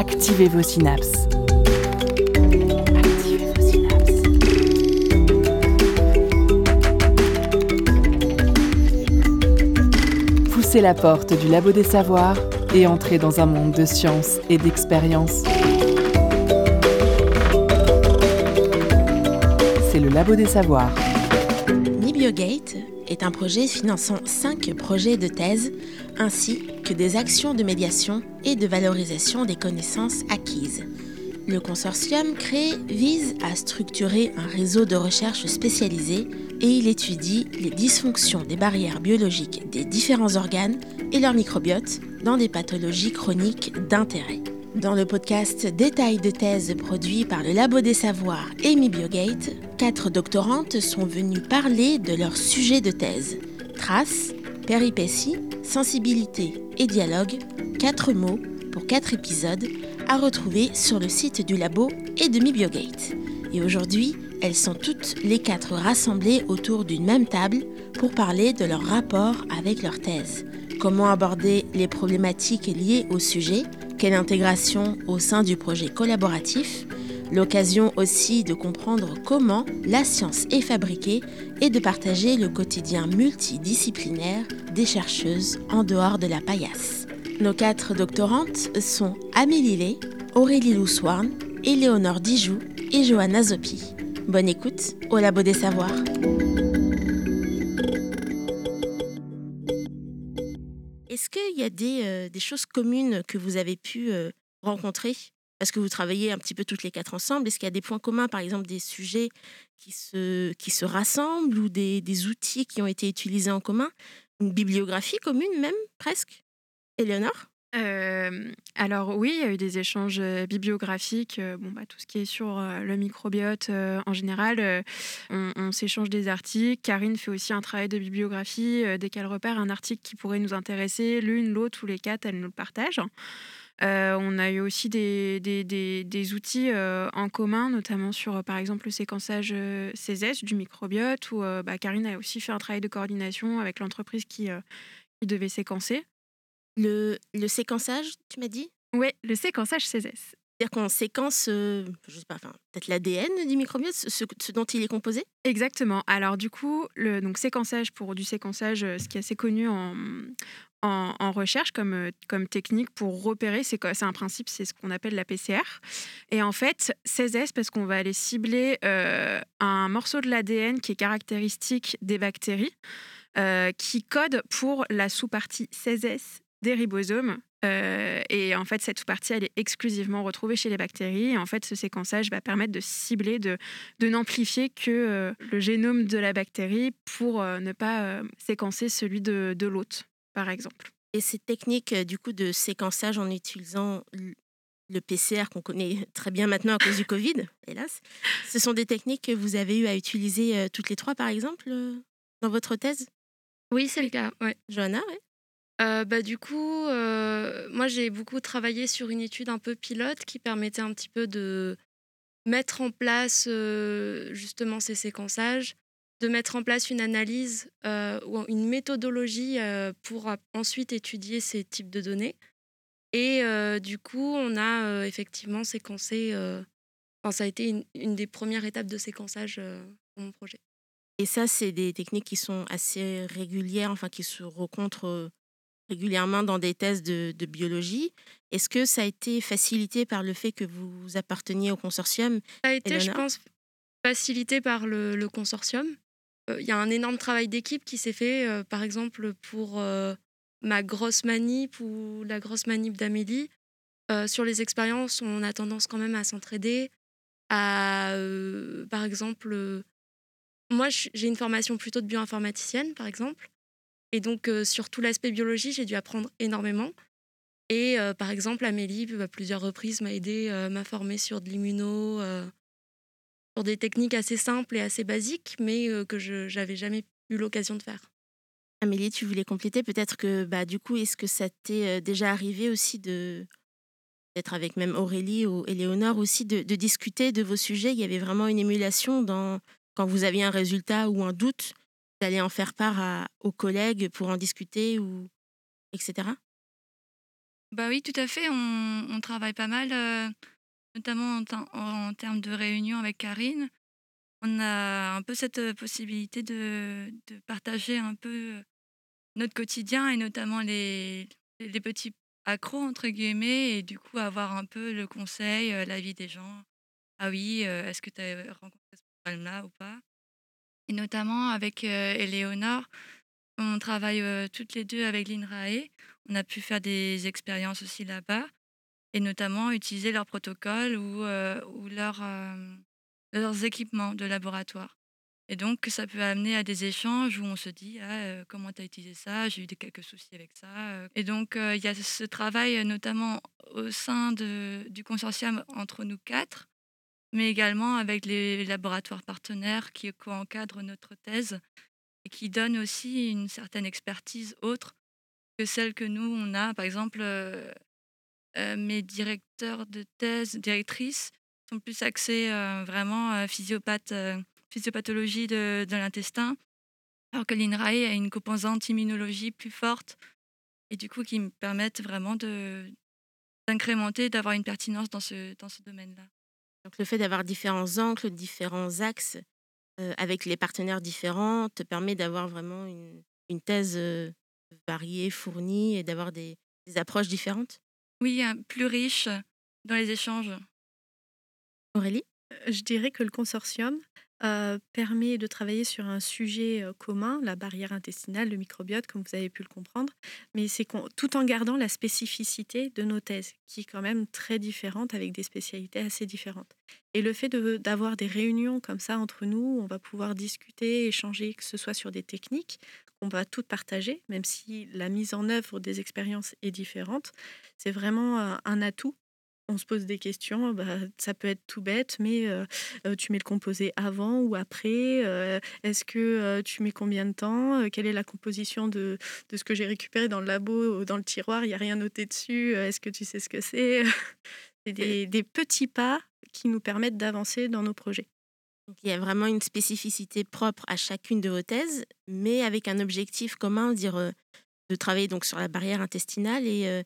Activez vos synapses. Activez. Poussez la porte du labo des savoirs et entrez dans un monde de science et d'expérience. C'est le labo des savoirs. Nibiogate est un projet finançant cinq projets de thèse ainsi des actions de médiation et de valorisation des connaissances acquises. Le consortium créé vise à structurer un réseau de recherche spécialisé et il étudie les dysfonctions des barrières biologiques des différents organes et leur microbiote dans des pathologies chroniques d'intérêt. Dans le podcast Détails de thèse produit par le Labo des Savoirs et Biogate, quatre doctorantes sont venues parler de leur sujet de thèse. Péripéties, sensibilité et dialogue, quatre mots pour quatre épisodes à retrouver sur le site du labo et de Biogate. Et aujourd'hui, elles sont toutes les quatre rassemblées autour d'une même table pour parler de leur rapport avec leur thèse. Comment aborder les problématiques liées au sujet quelle intégration au sein du projet collaboratif L'occasion aussi de comprendre comment la science est fabriquée et de partager le quotidien multidisciplinaire des chercheuses en dehors de la paillasse. Nos quatre doctorantes sont Amélie Lé, Aurélie Louswarn, Éléonore Dijoux et Johanna Zopi. Bonne écoute au Labo des Savoirs. Est-ce qu'il y a des, euh, choses communes que vous avez pu euh, rencontrer? Parce que vous travaillez un petit peu toutes les quatre ensemble? Est-ce qu'il y a des points communs, par exemple des sujets qui se, qui se rassemblent ou des, des outils qui ont été utilisés en commun? Une bibliographie commune même, presque? Éléonore? Euh, alors oui, il y a eu des échanges bibliographiques. bon, bah, tout ce qui est sur le microbiote en général, on, s'échange des articles. Karine fait aussi un travail de bibliographie. dès qu'elle repère un article qui pourrait nous intéresser, l'une, l'autre ou les quatre, elle nous le partage. On a eu aussi des, des, des, outils en commun, notamment sur, par exemple, le séquençage CESES du microbiote, où bah, Karine a aussi fait un travail de coordination avec l'entreprise qui, qui devait séquencer. Le, le séquençage, tu m'as dit? Oui, le séquençage CESES. C'est-à-dire qu'on séquence, euh, je sais pas, enfin, peut-être l'ADN du microbiote, ce, dont il est composé? Exactement. Alors du coup, le donc, séquençage pour du séquençage, euh, ce qui est assez connu en, en, recherche comme, euh, comme technique pour repérer, c'est un principe, c'est ce qu'on appelle la PCR. Et en fait, CESES, parce qu'on va aller cibler un morceau de l'ADN qui est caractéristique des bactéries, qui code pour la sous-partie CESES des ribosomes. Euh, et en fait, cette sous-partie, elle est exclusivement retrouvée chez les bactéries. Et en fait, ce séquençage va permettre de cibler, de, n'amplifier que euh, le génome de la bactérie pour euh, ne pas séquencer celui de, de l'hôte, par exemple. Et ces techniques du coup de séquençage en utilisant le PCR qu'on connaît très bien maintenant à cause du Covid, hélas, ce sont des techniques que vous avez eu à utiliser toutes les trois, par exemple, dans votre thèse? Oui, c'est le cas. Ouais. Johanna, oui euh, bah, du coup, euh, moi j'ai beaucoup travaillé sur une étude un peu pilote qui permettait un petit peu de mettre en place euh, justement ces séquençages, de mettre en place une analyse ou une méthodologie pour ensuite étudier ces types de données. Et du coup, on a effectivement séquencé, enfin, ça a été une, une, des premières étapes de séquençage pour mon projet. Et ça, c'est des techniques qui sont assez régulières, enfin qui se rencontrent régulièrement dans des thèses de, biologie. Est-ce que ça a été facilité par le fait que vous apparteniez au consortium Ça a été, je pense, facilité par le, consortium. Il y a un énorme travail d'équipe qui s'est fait, par exemple, pour ma grosse manip ou la grosse manip d'Amélie. sur les expériences, on a tendance quand même à s'entraider. À, par exemple, moi, j'ai une formation plutôt de bioinformaticienne, par exemple. Et donc, sur tout l'aspect biologie, j'ai dû apprendre énormément. Et par exemple, Amélie, à plusieurs reprises, m'a aidé, euh, m'a formée sur de l'immuno, sur des techniques assez simples et assez basiques, mais que je n'avais jamais eu l'occasion de faire. Amélie, tu voulais compléter peut-être que, bah, du coup, est-ce que ça t'est déjà arrivé aussi de, peut-être avec même Aurélie ou Éléonore aussi, de, de, discuter de vos sujets? Il y avait vraiment une émulation dans, quand vous aviez un résultat ou un doute d'aller en faire part aux collègues pour en discuter ou etc. Bah oui, tout à fait. On, on travaille pas mal, euh, notamment en, termes de réunion avec Karine. On a un peu cette euh, possibilité de, partager un peu notre quotidien et notamment les, petits accros, entre guillemets, et du coup avoir un peu le conseil, euh, l'avis des gens. Ah oui, euh, est-ce que tu as rencontré ce problème-là ou pas? Et notamment avec Éléonore, on travaille toutes les deux avec l'INRAE. On a pu faire des expériences aussi là-bas et notamment utiliser leurs protocoles ou, euh, euh, leurs équipements de laboratoire. Et donc, ça peut amener à des échanges où on se dit ah, euh, comment tu as utilisé ça? J'ai eu quelques soucis avec ça. euh. Et donc, il y a ce travail notamment au sein de, du consortium entre nous quatre, mais également avec les laboratoires partenaires qui co-encadrent notre thèse et qui donnent aussi une certaine expertise autre que celle que nous, on a. Par exemple, mes directeurs de thèse, directrices, sont plus axés euh, vraiment euh, physiopathe, euh, physiopathologie de, l'intestin, alors que l'INRAE a une composante immunologie plus forte et du coup qui me permettent vraiment d'incrémenter, d'avoir une pertinence dans ce, dans ce domaine-là. Donc le fait d'avoir différents angles, différents axes euh, avec les partenaires différents te permet d'avoir vraiment une, une thèse euh, variée, fournie et d'avoir des approches différentes? Oui, euh, plus riche dans les échanges. Aurélie? Euh, Je dirais que le consortium euh, permet de travailler sur un sujet euh, commun, la barrière intestinale, le microbiote, comme vous avez pu le comprendre, mais c'est tout en gardant la spécificité de nos thèses, qui est quand même très différente avec des spécialités assez différentes. Et le fait de- d'avoir des réunions comme ça entre nous, on va pouvoir discuter, échanger, que ce soit sur des techniques qu'on va toutes partager, même si la mise en œuvre des expériences est différente, c'est vraiment euh, un atout on se pose des questions, bah, ça peut être tout bête, mais euh, euh, tu mets le composé avant ou après euh, Est-ce que euh, tu mets combien de temps Quelle est la composition de, de ce que j'ai récupéré dans le labo, ou dans le tiroir Il n'y a rien noté dessus. Est-ce que tu sais ce que c'est? C'est des, des petits pas qui nous permettent d'avancer dans nos projets. Il y a vraiment une spécificité propre à chacune de vos thèses, mais avec un objectif commun, dire euh, de travailler donc sur la barrière intestinale et euh,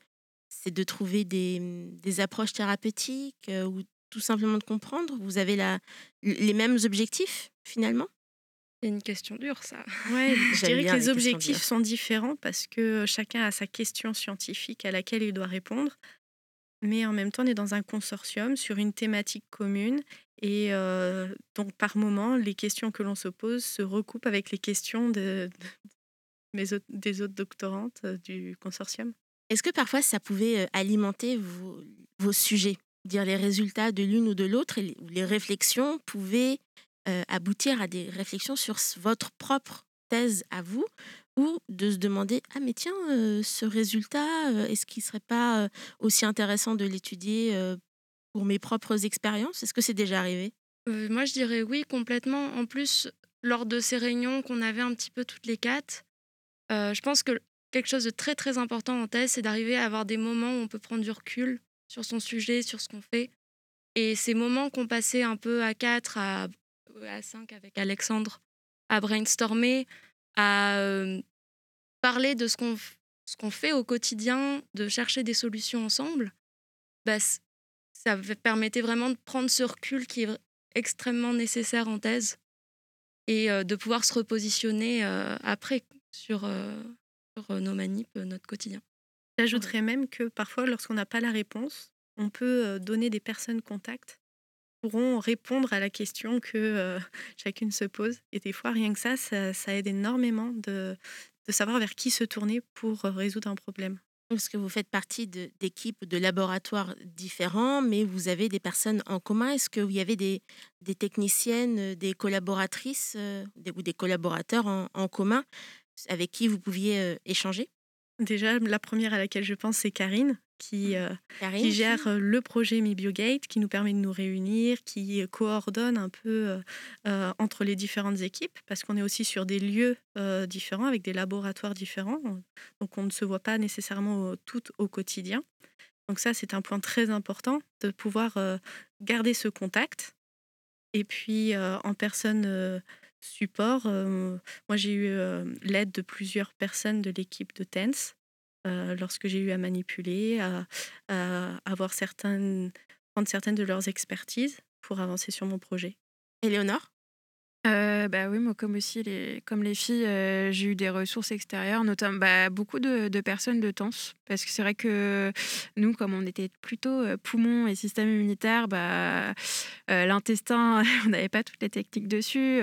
c'est de trouver des, des approches thérapeutiques euh, ou tout simplement de comprendre. Vous avez la, les mêmes objectifs finalement? C'est une question dure, ça. Ouais, je dirais que les objectifs sont différents parce que chacun a sa question scientifique à laquelle il doit répondre. Mais en même temps, on est dans un consortium sur une thématique commune. Et donc, par moment, les questions que l'on se pose se recoupent avec les questions de, des autres doctorantes du consortium. Est-ce que parfois ça pouvait alimenter vos, sujets? Dire les résultats de l'une ou de l'autre, les, réflexions pouvaient aboutir à des réflexions sur votre propre thèse à vous, ou de se demander Ah, mais tiens, ce résultat, est-ce qu'il serait pas aussi intéressant de l'étudier pour mes propres expériences? Est-ce que c'est déjà arrivé? Euh, moi, je dirais oui, complètement. En plus, lors de ces réunions qu'on avait un petit peu toutes les quatre, euh, je pense que quelque chose de très très important en thèse, c'est d'arriver à avoir des moments où on peut prendre du recul sur son sujet, sur ce qu'on fait. Et ces moments qu'on passait un peu à quatre, à, à cinq avec Alexandre, à brainstormer, à euh, parler de ce qu'on ce fait au quotidien, de chercher des solutions ensemble, bah, ça permettait vraiment de prendre ce recul qui est extrêmement nécessaire en thèse et euh, de pouvoir se repositionner euh, après sur, euh, sur nos manips, notre quotidien. J'ajouterais même que parfois, lorsqu'on n'a pas la réponse, on peut donner des personnes contacts qui pourront répondre à la question que euh, chacune se pose. Et des fois, rien que ça, ça, ça aide énormément de, de savoir vers qui se tourner pour résoudre un problème. Parce que vous faites partie d'équipes, de, laboratoires différents, mais vous avez des personnes en commun. Est-ce qu'il y avait des, techniciennes, euh, des collaboratrices euh, ou des collaborateurs en, en commun avec qui vous pouviez euh, échanger? Déjà, la première à laquelle je pense, c'est Karine, qui, euh, Karine qui gère euh, le projet MiBioGate, qui nous permet de nous réunir, qui euh, coordonne un peu euh, euh, entre les différentes équipes, parce qu'on est aussi sur des lieux euh, différents, avec des laboratoires différents. Donc, on ne se voit pas nécessairement au- toutes au quotidien. Donc ça, c'est un point très important de pouvoir euh, garder ce contact. Et puis, euh, en personne euh, support, moi, j'ai eu l'aide de plusieurs personnes de l'équipe de TENS lorsque j'ai eu à manipuler, à, avoir certaines, prendre certaines de leurs expertises pour avancer sur mon projet. Éléonore euh, bah oui, moi comme aussi les, comme les filles, euh, j'ai eu des ressources extérieures, notamment bah, beaucoup de, personnes de TANS, parce que c'est vrai que nous, comme on était plutôt euh, poumons et système immunitaire, bah, l'intestin, on n'avait pas toutes les techniques dessus.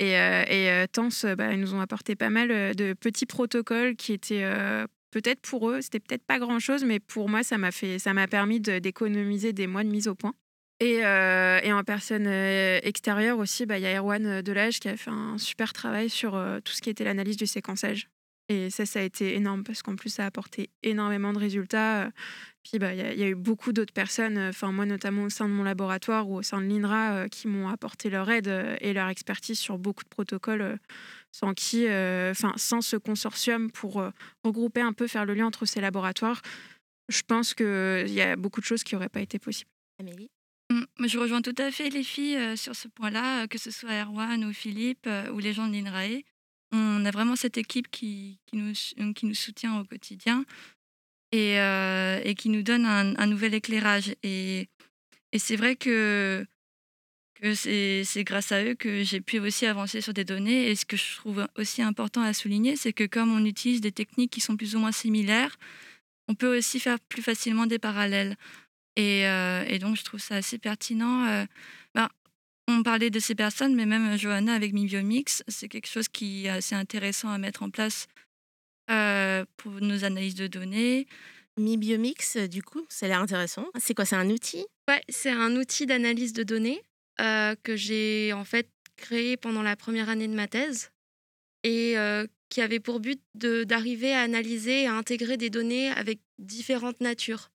et, et TANS, bah, ils nous ont apporté pas mal de petits protocoles qui étaient peut-être pour eux, c'était peut-être pas grand-chose, mais pour moi, ça m'a ça m'a permis d'économiser des mois de mise au point. Et, euh, et, en personne euh, extérieure aussi, bah, il y a Erwan euh, Delage qui a fait un super travail sur tout ce qui était l'analyse du séquençage. Et ça, ça a été énorme parce qu'en plus, ça a apporté énormément de résultats. Puis, bah, il y, y, a eu beaucoup d'autres personnes, enfin, moi notamment au sein de mon laboratoire ou au sein de l'INRA, qui m'ont apporté leur aide et leur expertise sur beaucoup de protocoles sans qui, enfin, sans ce consortium pour regrouper un peu, faire le lien entre ces laboratoires. Je pense qu'il y a beaucoup de choses qui n'auraient pas été possibles. Amélie? Je rejoins tout à fait les filles euh, sur ce point-là, euh, que ce soit Erwan ou Philippe euh, ou les gens de l'INRAE. On a vraiment cette équipe qui, qui, nous, qui nous soutient au quotidien et, et qui nous donne un, nouvel éclairage. Et, et c'est vrai que, que c'est grâce à eux que j'ai pu aussi avancer sur des données. Et ce que je trouve aussi important à souligner, c'est que comme on utilise des techniques qui sont plus ou moins similaires, on peut aussi faire plus facilement des parallèles. Et, donc, je trouve ça assez pertinent. Ben, on parlait de ces personnes, mais même Johanna avec MiBiomix, c'est quelque chose qui est assez intéressant à mettre en place pour nos analyses de données. MiBiomix, du coup, ça a l'air intéressant. C'est quoi C'est un outil? Ouais, c'est un outil d'analyse de données que j'ai en fait créé pendant la première année de ma thèse et qui avait pour but d'arriver à analyser et à intégrer des données avec différentes natures.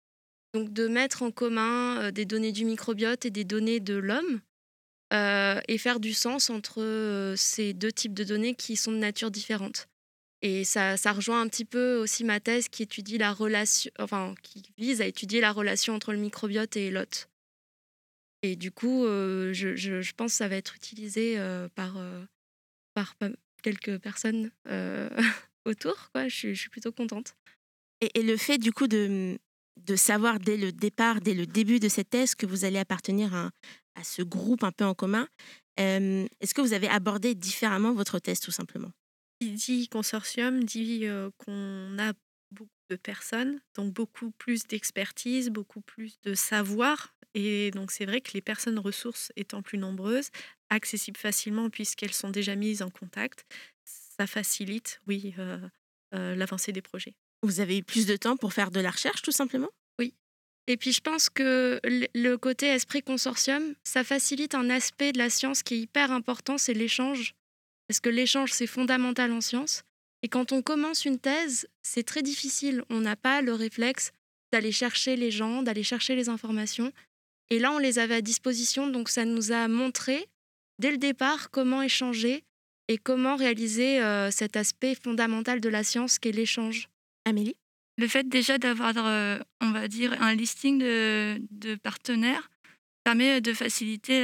Donc de mettre en commun des données du microbiote et des données de l'homme et faire du sens entre ces deux types de données qui sont de nature différente. Et ça, ça rejoint un petit peu aussi ma thèse qui vise à étudier la relation entre le microbiote et l'hôte. Et du coup, je, pense que ça va être utilisé par, par quelques personnes autour. Je, suis plutôt contente. Et, le fait du coup de, de savoir dès le départ, dès le début de cette thèse, que vous allez appartenir à, ce groupe un peu en commun. Est-ce que vous avez abordé différemment votre thèse, tout simplement? Il dit consortium, dit qu'on a beaucoup de personnes, donc beaucoup plus d'expertise, beaucoup plus de savoir. Et donc c'est vrai que les personnes ressources étant plus nombreuses, accessibles facilement puisqu'elles sont déjà mises en contact, ça facilite, oui, l'avancée des projets. Vous avez eu plus de temps pour faire de la recherche, tout simplement? Oui. Et puis je pense que le côté esprit consortium, ça facilite un aspect de la science qui est hyper important, c'est l'échange. Parce que l'échange, c'est fondamental en science. Et quand on commence une thèse, c'est très difficile. On n'a pas le réflexe d'aller chercher les gens, d'aller chercher les informations. Et là, on les avait à disposition, donc ça nous a montré dès le départ comment échanger et comment réaliser euh, cet aspect fondamental de la science qu'est l'échange. Amélie? Le fait déjà d'avoir, euh, on va dire, un listing de, partenaires permet de faciliter,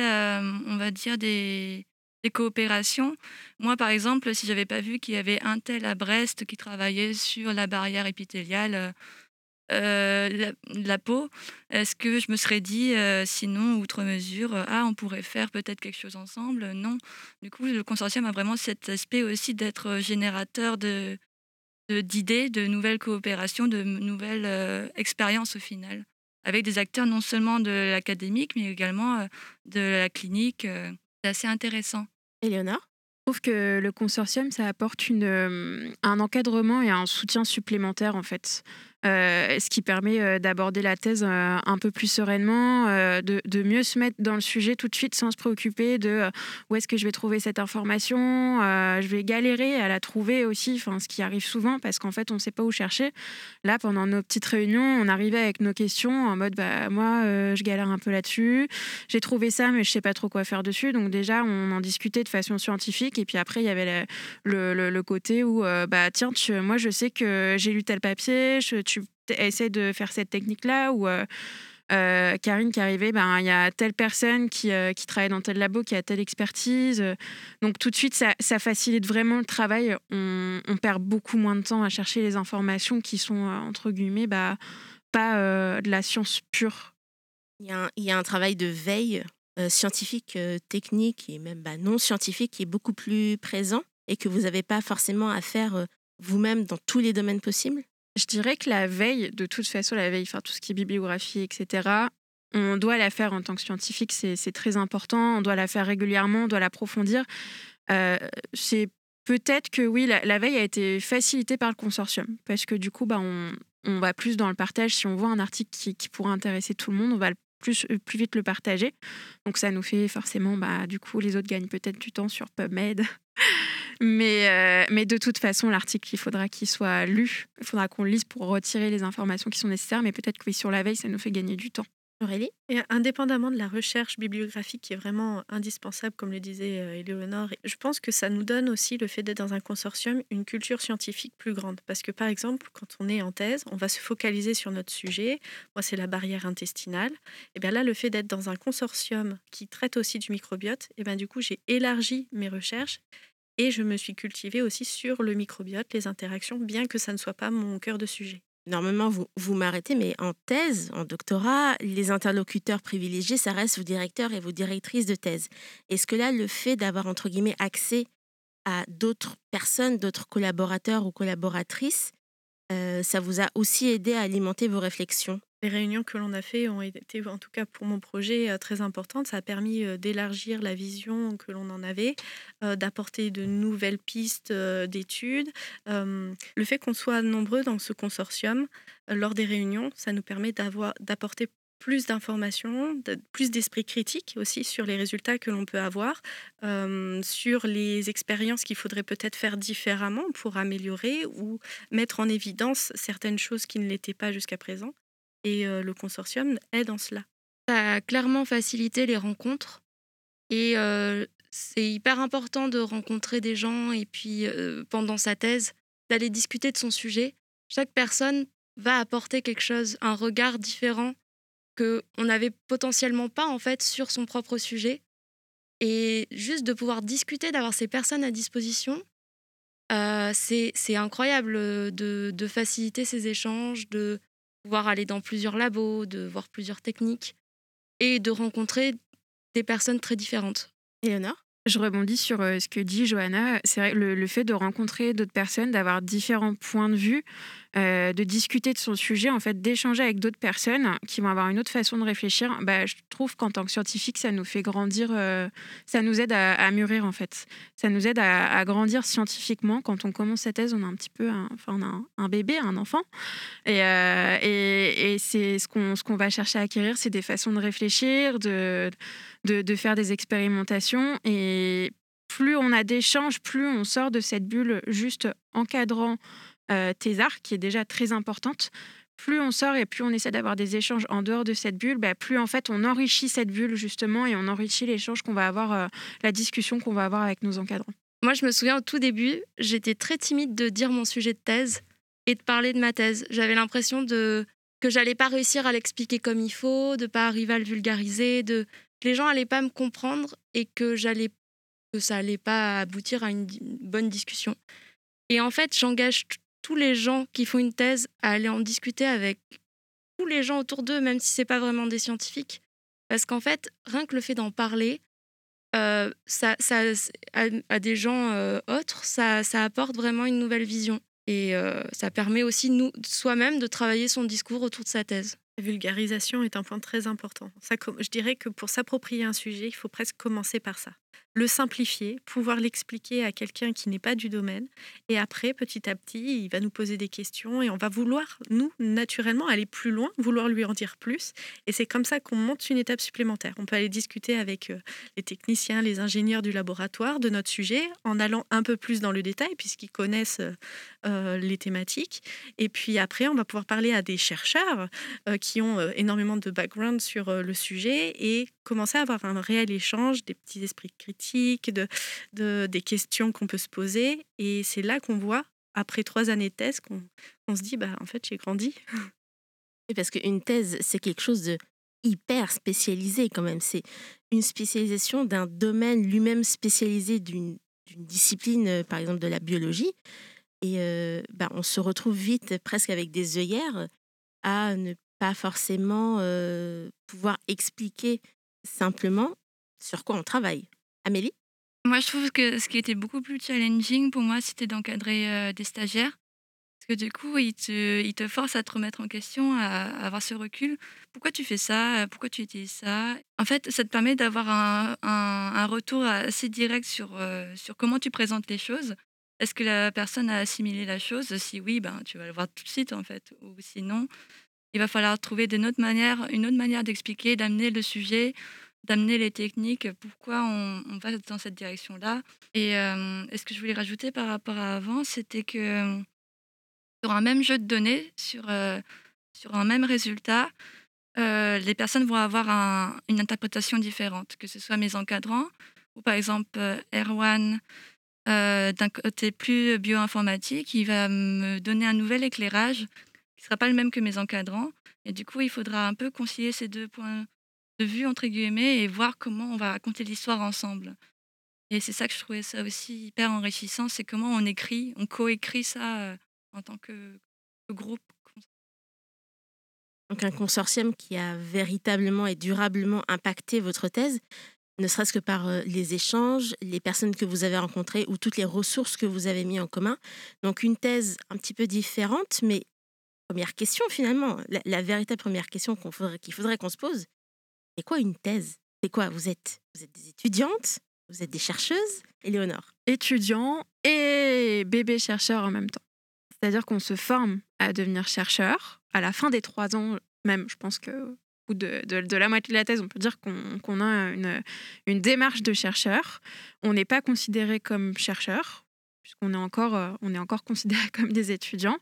on va dire, des, des, coopérations. Moi, par exemple, si j'avais pas vu qu'il y avait un tel à Brest qui travaillait sur la barrière épithéliale euh, la, peau, est-ce que je me serais dit, euh, sinon, outre mesure, ah, on pourrait faire peut-être quelque chose ensemble? Non. Du coup, le consortium a vraiment cet aspect aussi d'être générateur de, d'idées, de, nouvelles coopérations, de nouvelles euh, expériences au final, avec des acteurs non seulement de l'académique, mais également euh, de la clinique. Euh, c'est assez intéressant. Éléonore? Je trouve que le consortium, ça apporte une, un encadrement et un soutien supplémentaire en fait. Euh, ce qui permet euh, d'aborder la thèse euh, un peu plus sereinement, de, mieux se mettre dans le sujet tout de suite sans se préoccuper de où est-ce que je vais trouver cette information. je vais galérer à la trouver aussi, ce qui arrive souvent parce qu'en fait, on ne sait pas où chercher. Là, pendant nos petites réunions, on arrivait avec nos questions en mode bah, moi, je galère un peu là-dessus. J'ai trouvé ça, mais je ne sais pas trop quoi faire dessus. Donc, déjà, on en discutait de façon scientifique. Et puis après, il y avait le, côté où bah, tiens, moi, je sais que j'ai lu tel papier, tu essaies de faire cette technique-là ou, euh, Karine qui arrivait, ben, il y a telle personne qui, qui, travaille dans tel labo, qui a telle expertise. Donc tout de suite, ça, facilite vraiment le travail. On, perd beaucoup moins de temps à chercher les informations qui sont, entre guillemets, bah, pas de la science pure. Il y, a un, il y a un travail de veille scientifique, technique et même bah, non scientifique qui est beaucoup plus présent et que vous n'avez pas forcément à faire vous-même dans tous les domaines possibles? Je dirais que la veille, de toute façon, la veille, enfin, tout ce qui est bibliographie, etc., on doit la faire en tant que scientifique, c'est très important, on doit la faire régulièrement, on doit l'approfondir. Euh, c'est peut-être que oui, la, veille a été facilitée par le consortium, parce que du coup, bah, on, va plus dans le partage. Si on voit un article qui, pourrait intéresser tout le monde, on va plus, plus vite le partager. Donc ça nous fait forcément, bah, du coup, les autres gagnent peut-être du temps sur PubMed mais, euh, mais de toute façon, l'article, il faudra qu'il soit lu. Il faudra qu'on le lise pour retirer les informations qui sont nécessaires. Mais peut-être que oui, sur la veille, ça nous fait gagner du temps. Aurélie? Et indépendamment de la recherche bibliographique qui est vraiment indispensable, comme le disait euh, Éléonore, je pense que ça nous donne aussi le fait d'être dans un consortium une culture scientifique plus grande. Parce que par exemple, quand on est en thèse, on va se focaliser sur notre sujet. Moi, c'est la barrière intestinale. Et bien là, le fait d'être dans un consortium qui traite aussi du microbiote, et bien du coup, j'ai élargi mes recherches et je me suis cultivée aussi sur le microbiote, les interactions, bien que ça ne soit pas mon cœur de sujet. Normalement, vous, vous m'arrêtez, mais en thèse, en doctorat, les interlocuteurs privilégiés, ça reste vos directeurs et vos directrices de thèse. Est-ce que là, le fait d'avoir, entre guillemets, accès à d'autres personnes, d'autres collaborateurs ou collaboratrices, ça vous a aussi aidé à alimenter vos réflexions? Les réunions que l'on a fait ont été, en tout cas pour mon projet, très importantes. Ça a permis d'élargir la vision que l'on en avait, d'apporter de nouvelles pistes d'études. Le fait qu'on soit nombreux dans ce consortium, lors des réunions, ça nous permet d'apporter plus d'informations, plus d'esprit critique aussi sur les résultats que l'on peut avoir, euh, sur les expériences qu'il faudrait peut-être faire différemment pour améliorer ou mettre en évidence certaines choses qui ne l'étaient pas jusqu'à présent. Et euh, le consortium aide en cela. Ça a clairement facilité les rencontres et euh, c'est hyper important de rencontrer des gens et puis pendant sa thèse, d'aller discuter de son sujet. Chaque personne va apporter quelque chose, un regard différent qu'on n'avait potentiellement pas en fait sur son propre sujet. Et juste de pouvoir discuter, d'avoir ces personnes à disposition, euh, c'est incroyable de, de, faciliter ces échanges, de pouvoir aller dans plusieurs labos, de voir plusieurs techniques et de rencontrer des personnes très différentes. Eleonore je rebondis sur euh, ce que dit Johanna. C'est vrai, le, le fait de rencontrer d'autres personnes, d'avoir différents points de vue, euh, de discuter de son sujet, en fait, d'échanger avec d'autres personnes qui vont avoir une autre façon de réfléchir, bah, je trouve qu'en tant que scientifique, ça nous fait grandir, euh, ça nous aide à, mûrir, en fait. Ça nous aide à, grandir scientifiquement. Quand on commence sa thèse, on a un petit peu, un, enfin, on a un, bébé, un enfant. Et, et, et c'est ce qu'on qu'on va chercher à acquérir, c'est des façons de réfléchir, de de, faire des expérimentations. Et plus on a d'échanges, plus on sort de cette bulle juste encadrant euh, arts, qui est déjà très importante. Plus on sort et plus on essaie d'avoir des échanges en dehors de cette bulle, bah, plus en fait on enrichit cette bulle justement et on enrichit l'échange qu'on va avoir, euh, la discussion qu'on va avoir avec nos encadrants. Moi, je me souviens au tout début, j'étais très timide de dire mon sujet de thèse et de parler de ma thèse. J'avais l'impression de que j'allais pas réussir à l'expliquer comme il faut, de pas arriver à le vulgariser, de que les gens allaient pas me comprendre et que j'allais que ça allait pas aboutir à une bonne discussion. Et en fait, j'engage tous les gens qui font une thèse à aller en discuter avec tous les gens autour d'eux, même si c'est pas vraiment des scientifiques, parce qu'en fait, rien que le fait d'en parler, euh, ça, à, des gens euh, autres, ça, apporte vraiment une nouvelle vision. Et euh, ça permet aussi nous soi-même de travailler son discours autour de sa thèse. La vulgarisation est un point très important. Je dirais que pour s'approprier un sujet, il faut presque commencer par ça le simplifier, pouvoir l'expliquer à quelqu'un qui n'est pas du domaine. Et après, petit à petit, il va nous poser des questions et on va vouloir, nous, naturellement, aller plus loin, vouloir lui en dire plus. Et c'est comme ça qu'on monte une étape supplémentaire. On peut aller discuter avec euh, les techniciens, les ingénieurs du laboratoire de notre sujet en allant un peu plus dans le détail puisqu'ils connaissent euh, euh, les thématiques. Et puis après, on va pouvoir parler à des chercheurs qui ont énormément de background sur le sujet et commencer à avoir un réel échange, des petits esprits de, de des questions qu'on peut se poser. Et c'est là qu'on voit, après trois années de thèse, qu'on se dit, bah, en fait, j'ai grandi. parce qu'une thèse, c'est quelque chose de hyper spécialisé quand même. C'est une spécialisation d'un domaine lui-même spécialisé d'une discipline, euh, par exemple de la biologie. Et euh, bah, on se retrouve vite presque avec des œillères à ne pas forcément euh, pouvoir expliquer simplement sur quoi on travaille. Amélie? Moi, je trouve que ce qui était beaucoup plus challenging pour moi, c'était d'encadrer des stagiaires que du coup, il te, il te force à te remettre en question, à, avoir ce recul. Pourquoi tu fais ça? Pourquoi tu utilises ça? En fait, ça te permet d'avoir un, retour assez direct sur, euh, sur comment tu présentes les choses. Est-ce que la personne a assimilé la chose? Si oui, ben, tu vas le voir tout de suite, en fait. Ou sinon, il va falloir trouver une une autre manière d'expliquer, d'amener le sujet, d'amener les techniques, pourquoi on, va dans cette direction-là. Et, euh, et, ce que je voulais rajouter par rapport à avant, c'était que sur un même jeu de données, sur, euh, sur un même résultat, euh, les personnes vont avoir une interprétation différente, que ce soit mes encadrants ou par exemple euh, Erwan d'un côté plus bioinformatique, il va me donner un nouvel éclairage qui ne sera pas le même que mes encadrants. Et du coup, il faudra un peu concilier ces deux points de vue, entre guillemets, et voir comment on va raconter l'histoire ensemble. Et c'est ça que je trouvais ça aussi hyper enrichissant, c'est comment on écrit, on coécrit ça en tant que, groupe. Donc un consortium qui a véritablement et durablement impacté votre thèse, ne serait-ce que par les échanges, les personnes que vous avez rencontrées ou toutes les ressources que vous avez mis en commun. Donc une thèse un petit peu différente, mais première question finalement, la, véritable première question qu'il faudrait qu'on se pose, c'est quoi une thèse? C'est quoi? Vous êtes, vous êtes des étudiantes Vous êtes des chercheuses? Éléonore Étudiant et bébé chercheur en même temps. C'est-à-dire qu'on se forme à devenir chercheur. À la fin des trois ans, même, je pense que de, de, la moitié de la thèse, on peut dire qu'on a une, une, démarche de chercheur. On n'est pas considéré comme chercheur, puisqu'on est, encore, euh, est encore considéré comme des étudiants,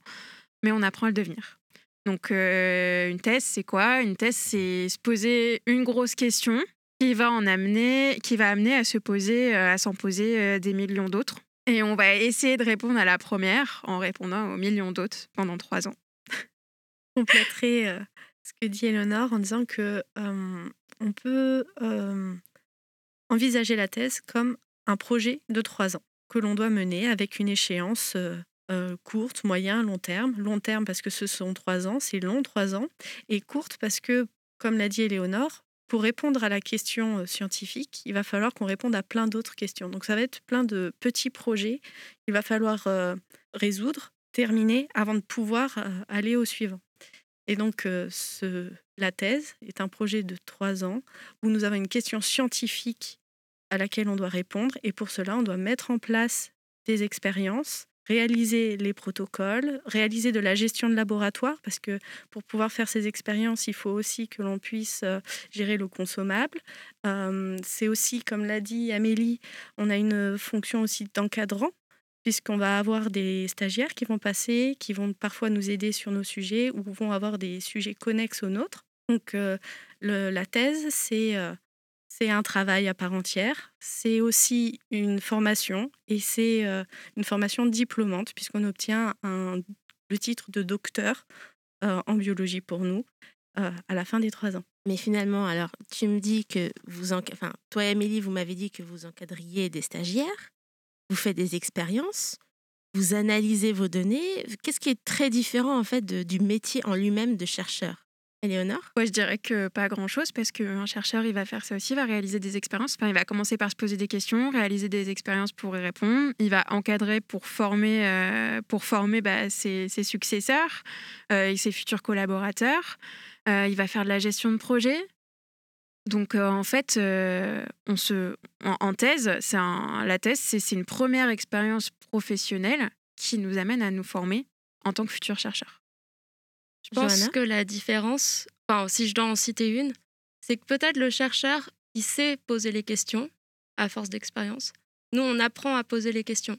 mais on apprend à le devenir. Donc, euh, une thèse, c'est quoi? Une thèse, c'est se poser une grosse question qui va en amener, qui va amener à se poser, euh, à s'en poser des millions d'autres. Et on va essayer de répondre à la première en répondant aux millions d'autres pendant trois ans. Compléterai euh, ce que dit Eleonore en disant que on peut envisager la thèse comme un projet de trois ans que l'on doit mener avec une échéance euh, euh, courte, moyen, long terme. Long terme parce que ce sont trois ans, c'est long trois ans, et courte parce que, comme l'a dit Éléonore, pour répondre à la question scientifique, il va falloir qu'on réponde à plein d'autres questions. Donc ça va être plein de petits projets qu'il va falloir résoudre, terminer avant de pouvoir aller au suivant. Et donc la thèse est un projet de trois ans où nous avons une question scientifique à laquelle on doit répondre et pour cela on doit mettre en place des expériences réaliser les protocoles, réaliser de la gestion de laboratoire, parce que pour pouvoir faire ces expériences, il faut aussi que l'on puisse euh, gérer le consommable. Euh, c'est aussi, comme l'a dit Amélie, on a une fonction aussi d'encadrant, puisqu'on va avoir des stagiaires qui vont passer, qui vont parfois nous aider sur nos sujets ou vont avoir des sujets connexes aux nôtres. Donc euh, la thèse, c'est c'est un travail à part entière. C'est aussi une formation et c'est euh, une formation diplômante puisqu'on obtient le titre de docteur euh, en biologie pour nous euh, à la fin des trois ans. Mais finalement, alors tu me dis que vous, enfin toi Amélie, vous m'avez dit que vous encadriez des stagiaires, vous faites des expériences, vous analysez vos données. Qu'est-ce qui est très différent en fait du métier en lui-même de chercheur? Je dirais que pas grand-chose parce qu'un chercheur, il va faire ça aussi, il va réaliser des expériences. Il va commencer par se poser des questions, réaliser des expériences pour y répondre. Il va encadrer pour former, euh, pour former bah, ses, successeurs euh, et ses futurs collaborateurs. Euh, il va faire de la gestion de projet. Donc en fait, en, thèse, la thèse, c'est une première expérience professionnelle qui nous amène à nous former en tant que futurs chercheurs. Je pense que la différence, enfin, si je dois en citer une, c'est que peut-être le chercheur, il sait poser les questions à force d'expérience. Nous, on apprend à poser les questions.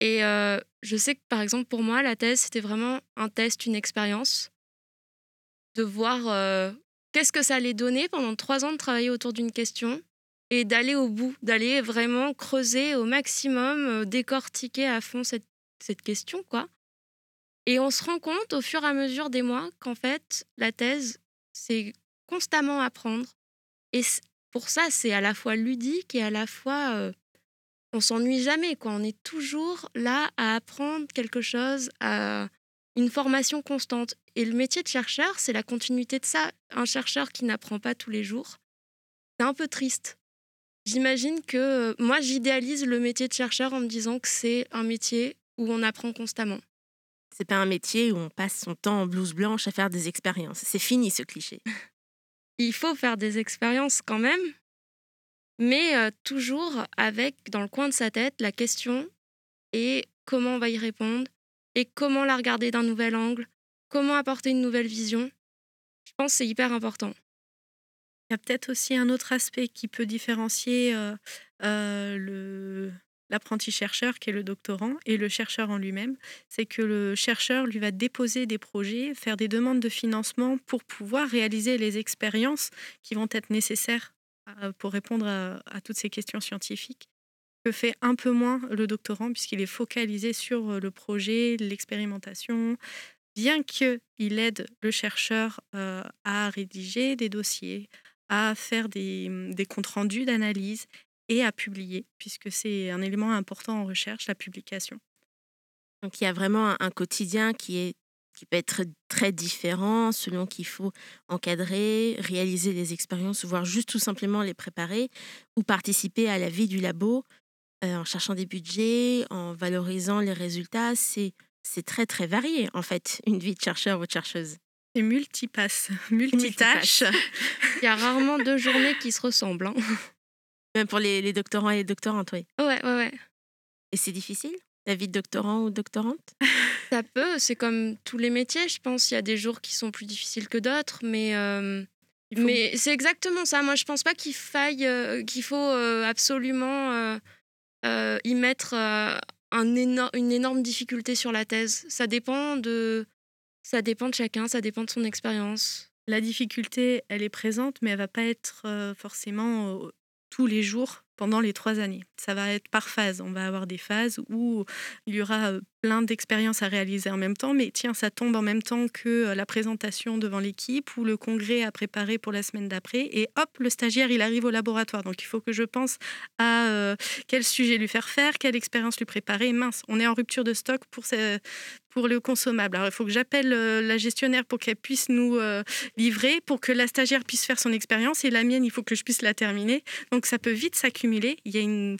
Et euh, je sais que, par exemple, pour moi, la thèse, c'était vraiment un test, une expérience, de voir euh, qu'est-ce que ça allait donner pendant trois ans de travailler autour d'une question et d'aller au bout, d'aller vraiment creuser au maximum, euh, décortiquer à fond cette, cette question, quoi. Et on se rend compte au fur et à mesure des mois qu'en fait, la thèse, c'est constamment apprendre. Et pour ça, c'est à la fois ludique et à la fois... Euh, on s'ennuie jamais, quoi. On est toujours là à apprendre quelque chose, à une formation constante. Et le métier de chercheur, c'est la continuité de ça. Un chercheur qui n'apprend pas tous les jours, c'est un peu triste. J'imagine que moi, j'idéalise le métier de chercheur en me disant que c'est un métier où on apprend constamment. C'est pas un métier où on passe son temps en blouse blanche à faire des expériences. C'est fini ce cliché. Il faut faire des expériences quand même, mais euh, toujours avec dans le coin de sa tête la question et comment on va y répondre et comment la regarder d'un nouvel angle, comment apporter une nouvelle vision. Je pense que c'est hyper important. Il y a peut-être aussi un autre aspect qui peut différencier euh, euh, le, l'apprenti chercheur qui est le doctorant et le chercheur en lui-même, c'est que le chercheur lui va déposer des projets, faire des demandes de financement pour pouvoir réaliser les expériences qui vont être nécessaires euh, pour répondre à, toutes ces questions scientifiques. Que fait un peu moins le doctorant puisqu'il est focalisé sur euh, le projet, l'expérimentation, bien qu'il aide le chercheur euh, à rédiger des dossiers, à faire des, des comptes rendus d'analyse et à publier, puisque c'est un élément important en recherche, la publication. Donc il y a vraiment un quotidien qui est qui peut être très différent selon qu'il faut encadrer, réaliser les expériences, voire juste tout simplement les préparer, ou participer à la vie du labo euh, en cherchant des budgets, en valorisant les résultats. C'est, c'est très très varié en fait, une vie de chercheur ou de chercheuse. Et multipasse, multitâche. Il y a rarement deux journées qui se ressemblent. Hein. Même pour les, les doctorants et les doctorantes, oui. Ouais, ouais, ouais. Et c'est difficile, la vie de doctorant ou doctorante? Ça peut, c'est comme tous les métiers, je pense. Il y a des jours qui sont plus difficiles que d'autres, mais, euh, mais c'est exactement ça. Moi, je pense pas qu'il faille, euh, qu'il faut euh, absolument y mettre un une énorme difficulté sur la thèse. Ça dépend de, ça dépend de chacun, ça dépend de son expérience. La difficulté, elle est présente, mais elle va pas être forcément tous les jours pendant les trois années. Ça va être par phase. On va avoir des phases où il y aura plein d'expériences à réaliser en même temps, mais tiens, ça tombe en même temps que la présentation devant l'équipe ou le congrès à préparer pour la semaine d'après. Et hop, le stagiaire, il arrive au laboratoire. Donc il faut que je pense à quel sujet lui faire faire, quelle expérience lui préparer. Mince, on est en rupture de stock pour, pour le consommable. Alors, il faut que j'appelle euh, la gestionnaire pour qu'elle puisse nous euh, livrer, pour que la stagiaire puisse faire son expérience. Et la mienne, il faut que je puisse la terminer. Donc, ça peut vite s'accumuler. Il y a une...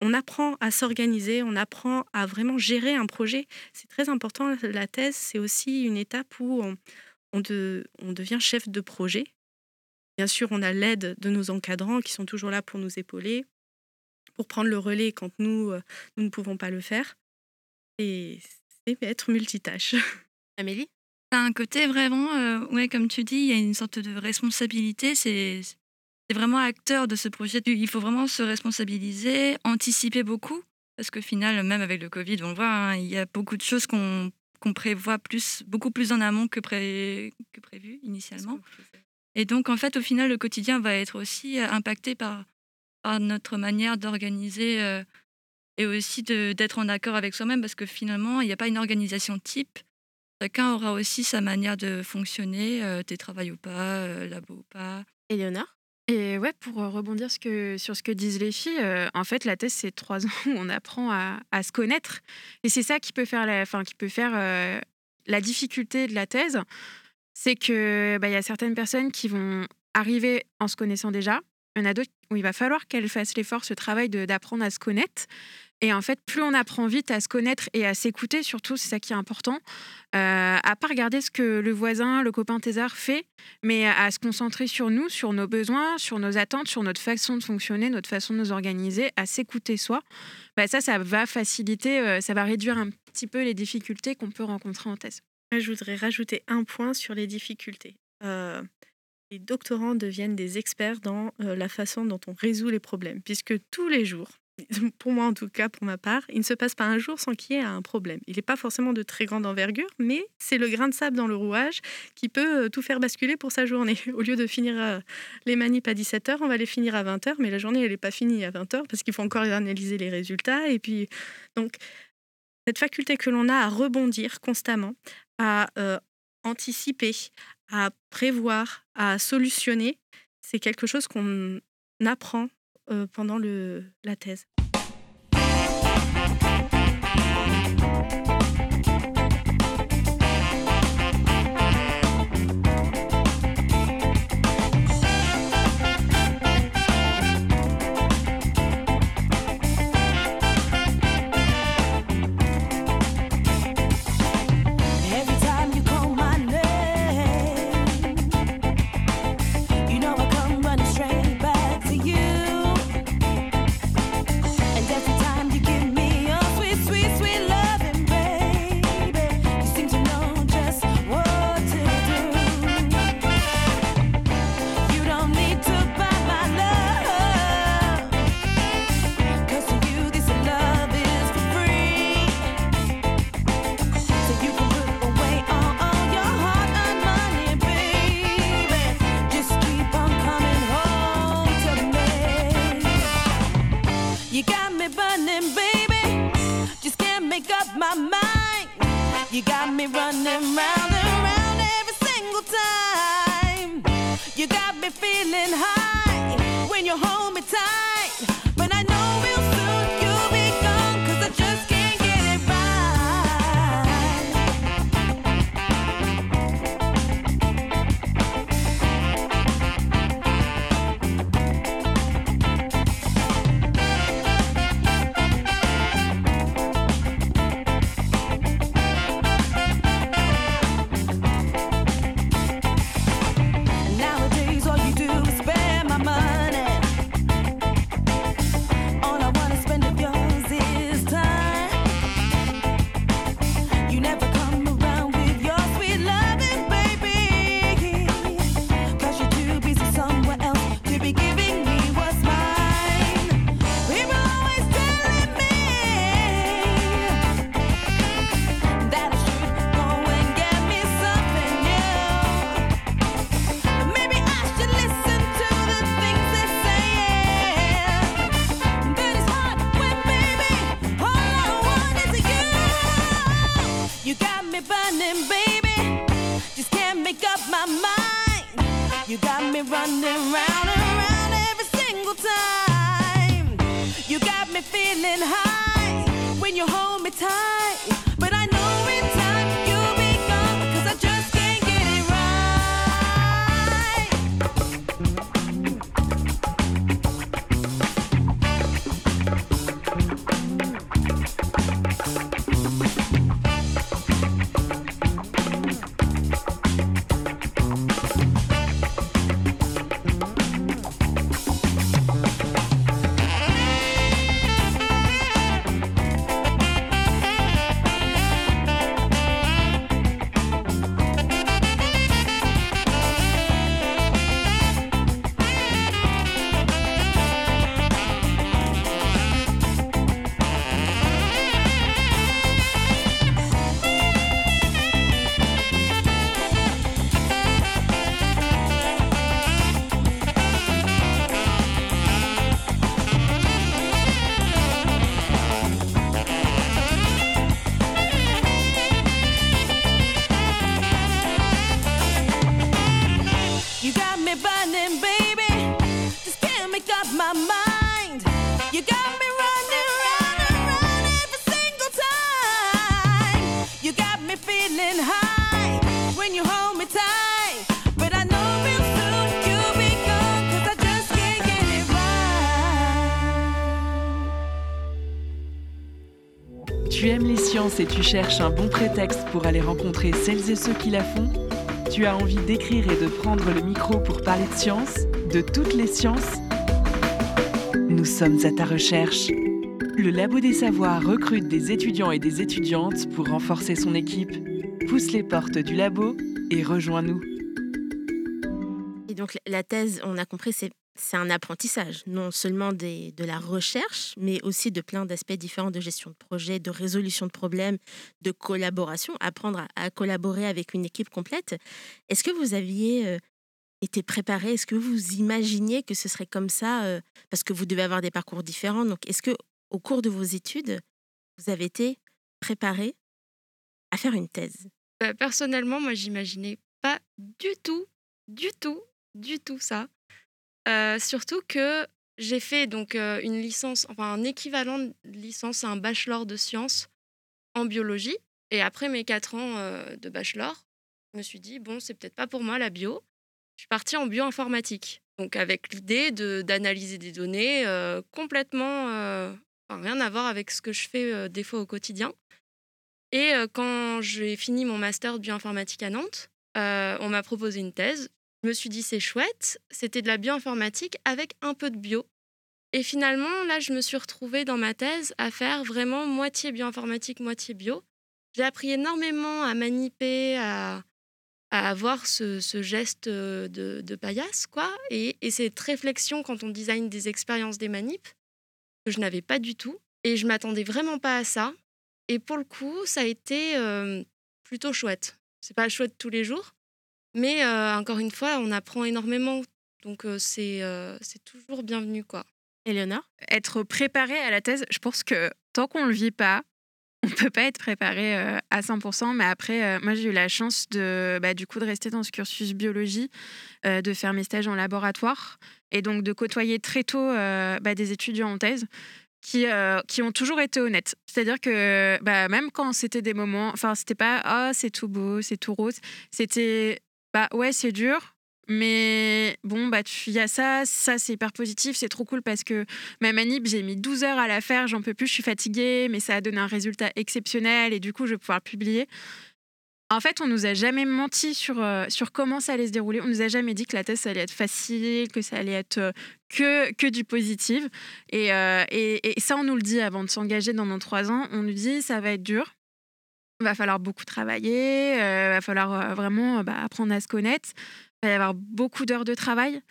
On apprend à s'organiser, on apprend à vraiment gérer un projet. C'est très important. La thèse, c'est aussi une étape où on, on, on devient chef de projet. Bien sûr, on a l'aide de nos encadrants qui sont toujours là pour nous épauler, pour prendre le relais quand nous, euh, nous ne pouvons pas le faire. Et être multitâche. Amélie? T'as un côté vraiment, euh, ouais, comme tu dis, il y a une sorte de responsabilité. C'est vraiment acteur de ce projet. Il faut vraiment se responsabiliser, anticiper beaucoup. Parce que final, même avec le Covid, on le voit, hein, il y a beaucoup de choses qu'on prévoit plus, beaucoup plus en amont que, que prévu initialement. Et donc, en fait, au final, le quotidien va être aussi euh, impacté par, par notre manière d'organiser euh, et aussi d'être en accord avec soi-même parce que finalement, il n'y a pas une organisation type. Chacun aura aussi sa manière de fonctionner, euh, travail ou pas, euh, labo ou pas. Éléonore? Et ouais, pour euh, rebondir sur ce que disent les filles, euh, en fait, la thèse, c'est trois ans où on apprend à, se connaître. Et c'est ça qui peut faire la, fin, qui peut faire, la difficulté de la thèse. C'est qu'il bah, y a certaines personnes qui vont arriver en se connaissant déjà. Il y en a d'autres où il va falloir qu'elles fassent l'effort, ce travail d'apprendre à se connaître. Et en fait, plus on apprend vite à se connaître et à s'écouter, surtout, c'est ça qui est important, euh, à pas regarder ce que le voisin, le copain thésard fait, mais à se concentrer sur nous, sur nos besoins, sur nos attentes, sur notre façon de fonctionner, notre façon de nous organiser, à s'écouter soi. Bah, ça, ça va faciliter, euh, ça va réduire un petit peu les difficultés qu'on peut rencontrer en thèse. Je voudrais rajouter un point sur les difficultés. Euh, les doctorants deviennent des experts dans euh, la façon dont on résout les problèmes, puisque tous les jours, pour moi en tout cas, pour ma part, il ne se passe pas un jour sans qu'il y ait un problème. Il n'est pas forcément de très grande envergure, mais c'est le grain de sable dans le rouage qui peut euh, tout faire basculer pour sa journée. Au lieu de finir euh, les manips à 17h, on va les finir à 20h, mais la journée, n'est pas finie à 20h parce qu'il faut encore analyser les résultats. Et puis, donc, cette faculté que l'on a à rebondir constamment, à euh, anticiper, à prévoir, à solutionner, c'est quelque chose qu'on apprend pendant la thèse. Make up my mind. You got me running round and round every single time. You got me feeling high tu cherches un bon prétexte pour aller rencontrer celles et ceux qui la font Tu as envie d'écrire et de prendre le micro pour parler de science, de toutes les sciences Nous sommes à ta recherche. Le Labo des Savoirs recrute des étudiants et des étudiantes pour renforcer son équipe. Pousse les portes du labo et rejoins-nous. Et donc la thèse, on a compris, c'est c'est un apprentissage, non seulement de la recherche, mais aussi de plein d'aspects différents de gestion de projet, de résolution de problèmes, de collaboration, apprendre à, à collaborer avec une équipe complète. Est-ce que vous aviez euh, été préparé? Est-ce que vous imaginiez que ce serait comme ça euh, Parce que vous devez avoir des parcours différents. Donc, est-ce que au cours de vos études, vous avez été préparé à faire une thèse? Bah, personnellement, moi, j'imaginais pas du tout, du tout, du tout ça. Surtout que j'ai fait donc une licence, enfin un équivalent de licence, un bachelor de sciences en biologie. Et après mes quatre ans de bachelor, je me suis dit, bon, c'est peut-être pas pour moi la bio. Je suis partie en bioinformatique. Donc avec l'idée d'analyser des données complètement rien à voir avec ce que je fais des fois au quotidien. Et quand j'ai fini mon master de bioinformatique à Nantes, on m'a proposé une thèse. Je me suis dit c'est chouette, c'était de la bioinformatique avec un peu de bio. Et finalement, là, je me suis retrouvée dans ma thèse à faire vraiment moitié bioinformatique, moitié bio. J'ai appris énormément à maniper, à, avoir ce, geste euh, de, paillasse, quoi. Et, et cette réflexion quand on design des expériences des manips, que je n'avais pas du tout. Et je m'attendais vraiment pas à ça. Et pour le coup, ça a été euh, plutôt chouette. C'est pas chouette tous les jours, mais euh, encore une fois, on apprend énormément. Donc euh, c'est euh, c'est toujours bienvenu, quoi. Éléonore? Être préparé à la thèse, je pense que tant qu'on le vit pas, on peut pas être préparé à 100%. Mais après, moi, j'ai eu la chance de, bah, du coup, de rester dans ce cursus biologie, de faire mes stages en laboratoire et donc de côtoyer très tôt bah, des étudiants en thèse qui, qui ont toujours été honnêtes. C'est-à-dire que bah, même quand c'était des moments, enfin, c'était pas ah c'est tout beau, c'est tout rose, c'était bah ouais c'est dur, mais bon bah il y a ça, ça c'est hyper positif, c'est trop cool parce que ma manip j'ai mis 12 heures à la faire, j'en peux plus, je suis fatiguée, mais ça a donné un résultat exceptionnel et du coup je vais pouvoir publier. En fait, on nous a jamais menti sur, euh, sur comment ça allait se dérouler. On nous a jamais dit que la thèse, allait être facile, que ça allait être euh, que, que du positif. Et, euh, et, et ça, on nous le dit avant de s'engager dans nos trois ans. On nous dit ça va être dur. Va falloir beaucoup travailler. Il va falloir euh, vraiment euh, bah, apprendre à se connaître. Il va y avoir beaucoup d'heures de travail,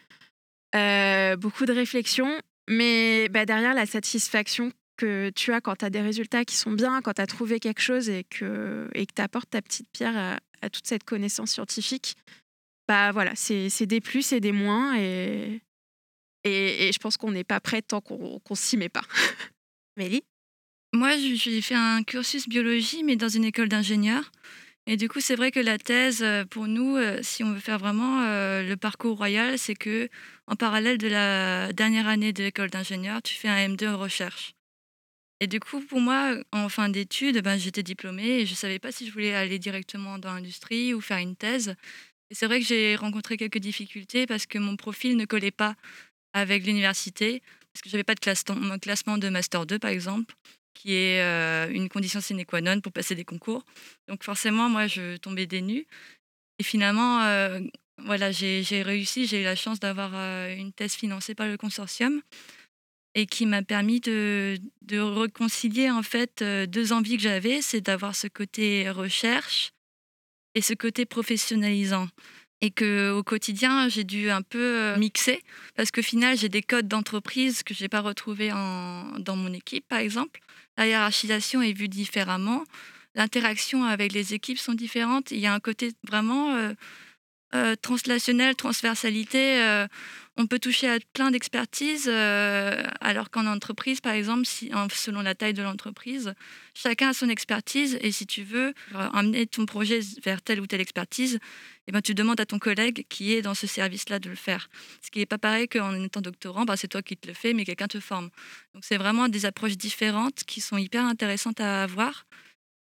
euh, beaucoup de réflexion. Mais bah, derrière, la satisfaction que tu as quand tu as des résultats qui sont bien, quand tu as trouvé quelque chose et que tu apportes ta petite pierre à, toute cette connaissance scientifique, bah voilà, c'est des plus et des moins. Et, je pense qu'on n'est pas prêt tant qu'on qu'on s'y met pas. Mélie? Moi, j'ai fait un cursus biologie, mais dans une école d'ingénieurs. Et du coup, c'est vrai que la thèse, euh, pour nous, euh, si on veut faire vraiment euh, le parcours royal, c'est que en parallèle de la dernière année de l'école d'ingénieurs, tu fais un M2 en recherche. Et du coup, pour moi, en fin d'études, ben, j'étais diplômée et je ne savais pas si je voulais aller directement dans l'industrie ou faire une thèse. Et c'est vrai que j'ai rencontré quelques difficultés parce que mon profil ne collait pas avec l'université, parce que je n'avais pas de classement de Master 2, par exemple qui est euh, une condition sine qua non pour passer des concours. Donc forcément, moi, je tombais des nues. Et finalement, euh, voilà, j'ai j'ai réussi, j'ai eu la chance d'avoir euh, une thèse financée par le consortium et qui m'a permis de, de réconcilier en fait deux envies que j'avais, c'est d'avoir ce côté recherche et ce côté professionnalisant. Et que au quotidien, j'ai dû un peu mixer parce qu'au final, j'ai des codes d'entreprise que je n'ai pas retrouvés en- dans mon équipe, par exemple. La hiérarchisation est vue différemment. L'interaction avec les équipes sont différentes. Il y a un côté vraiment euh, euh, translationnel, transversalité. euh, on peut toucher à plein d'expertises, euh, alors qu'en entreprise, par exemple, si, selon la taille de l'entreprise, chacun a son expertise. Et si tu veux euh, amener ton projet vers telle ou telle expertise, eh ben, tu demandes à ton collègue qui est dans ce service-là de le faire. Ce qui n'est pas pareil qu'en étant doctorant, bah, c'est toi qui te le fais, mais quelqu'un te forme. Donc c'est vraiment des approches différentes qui sont hyper intéressantes à avoir.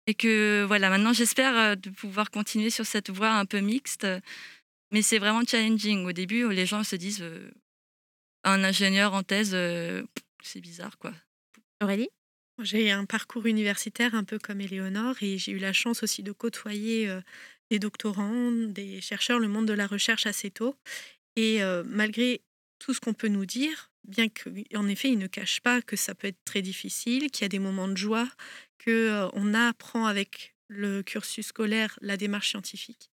Et que voilà, maintenant j'espère euh, de pouvoir continuer sur cette voie un peu mixte. Mais c'est vraiment challenging. Au début, les gens se disent euh, un ingénieur en thèse, euh, c'est bizarre quoi. Aurélie? J'ai un parcours universitaire un peu comme Éléonore et j'ai eu la chance aussi de côtoyer euh, des doctorants, des chercheurs, le monde de la recherche assez tôt. Et euh, malgré tout ce qu'on peut nous dire, bien qu'en effet, ils ne cachent pas que ça peut être très difficile, qu'il y a des moments de joie, qu'on apprend avec le cursus scolaire la démarche scientifique.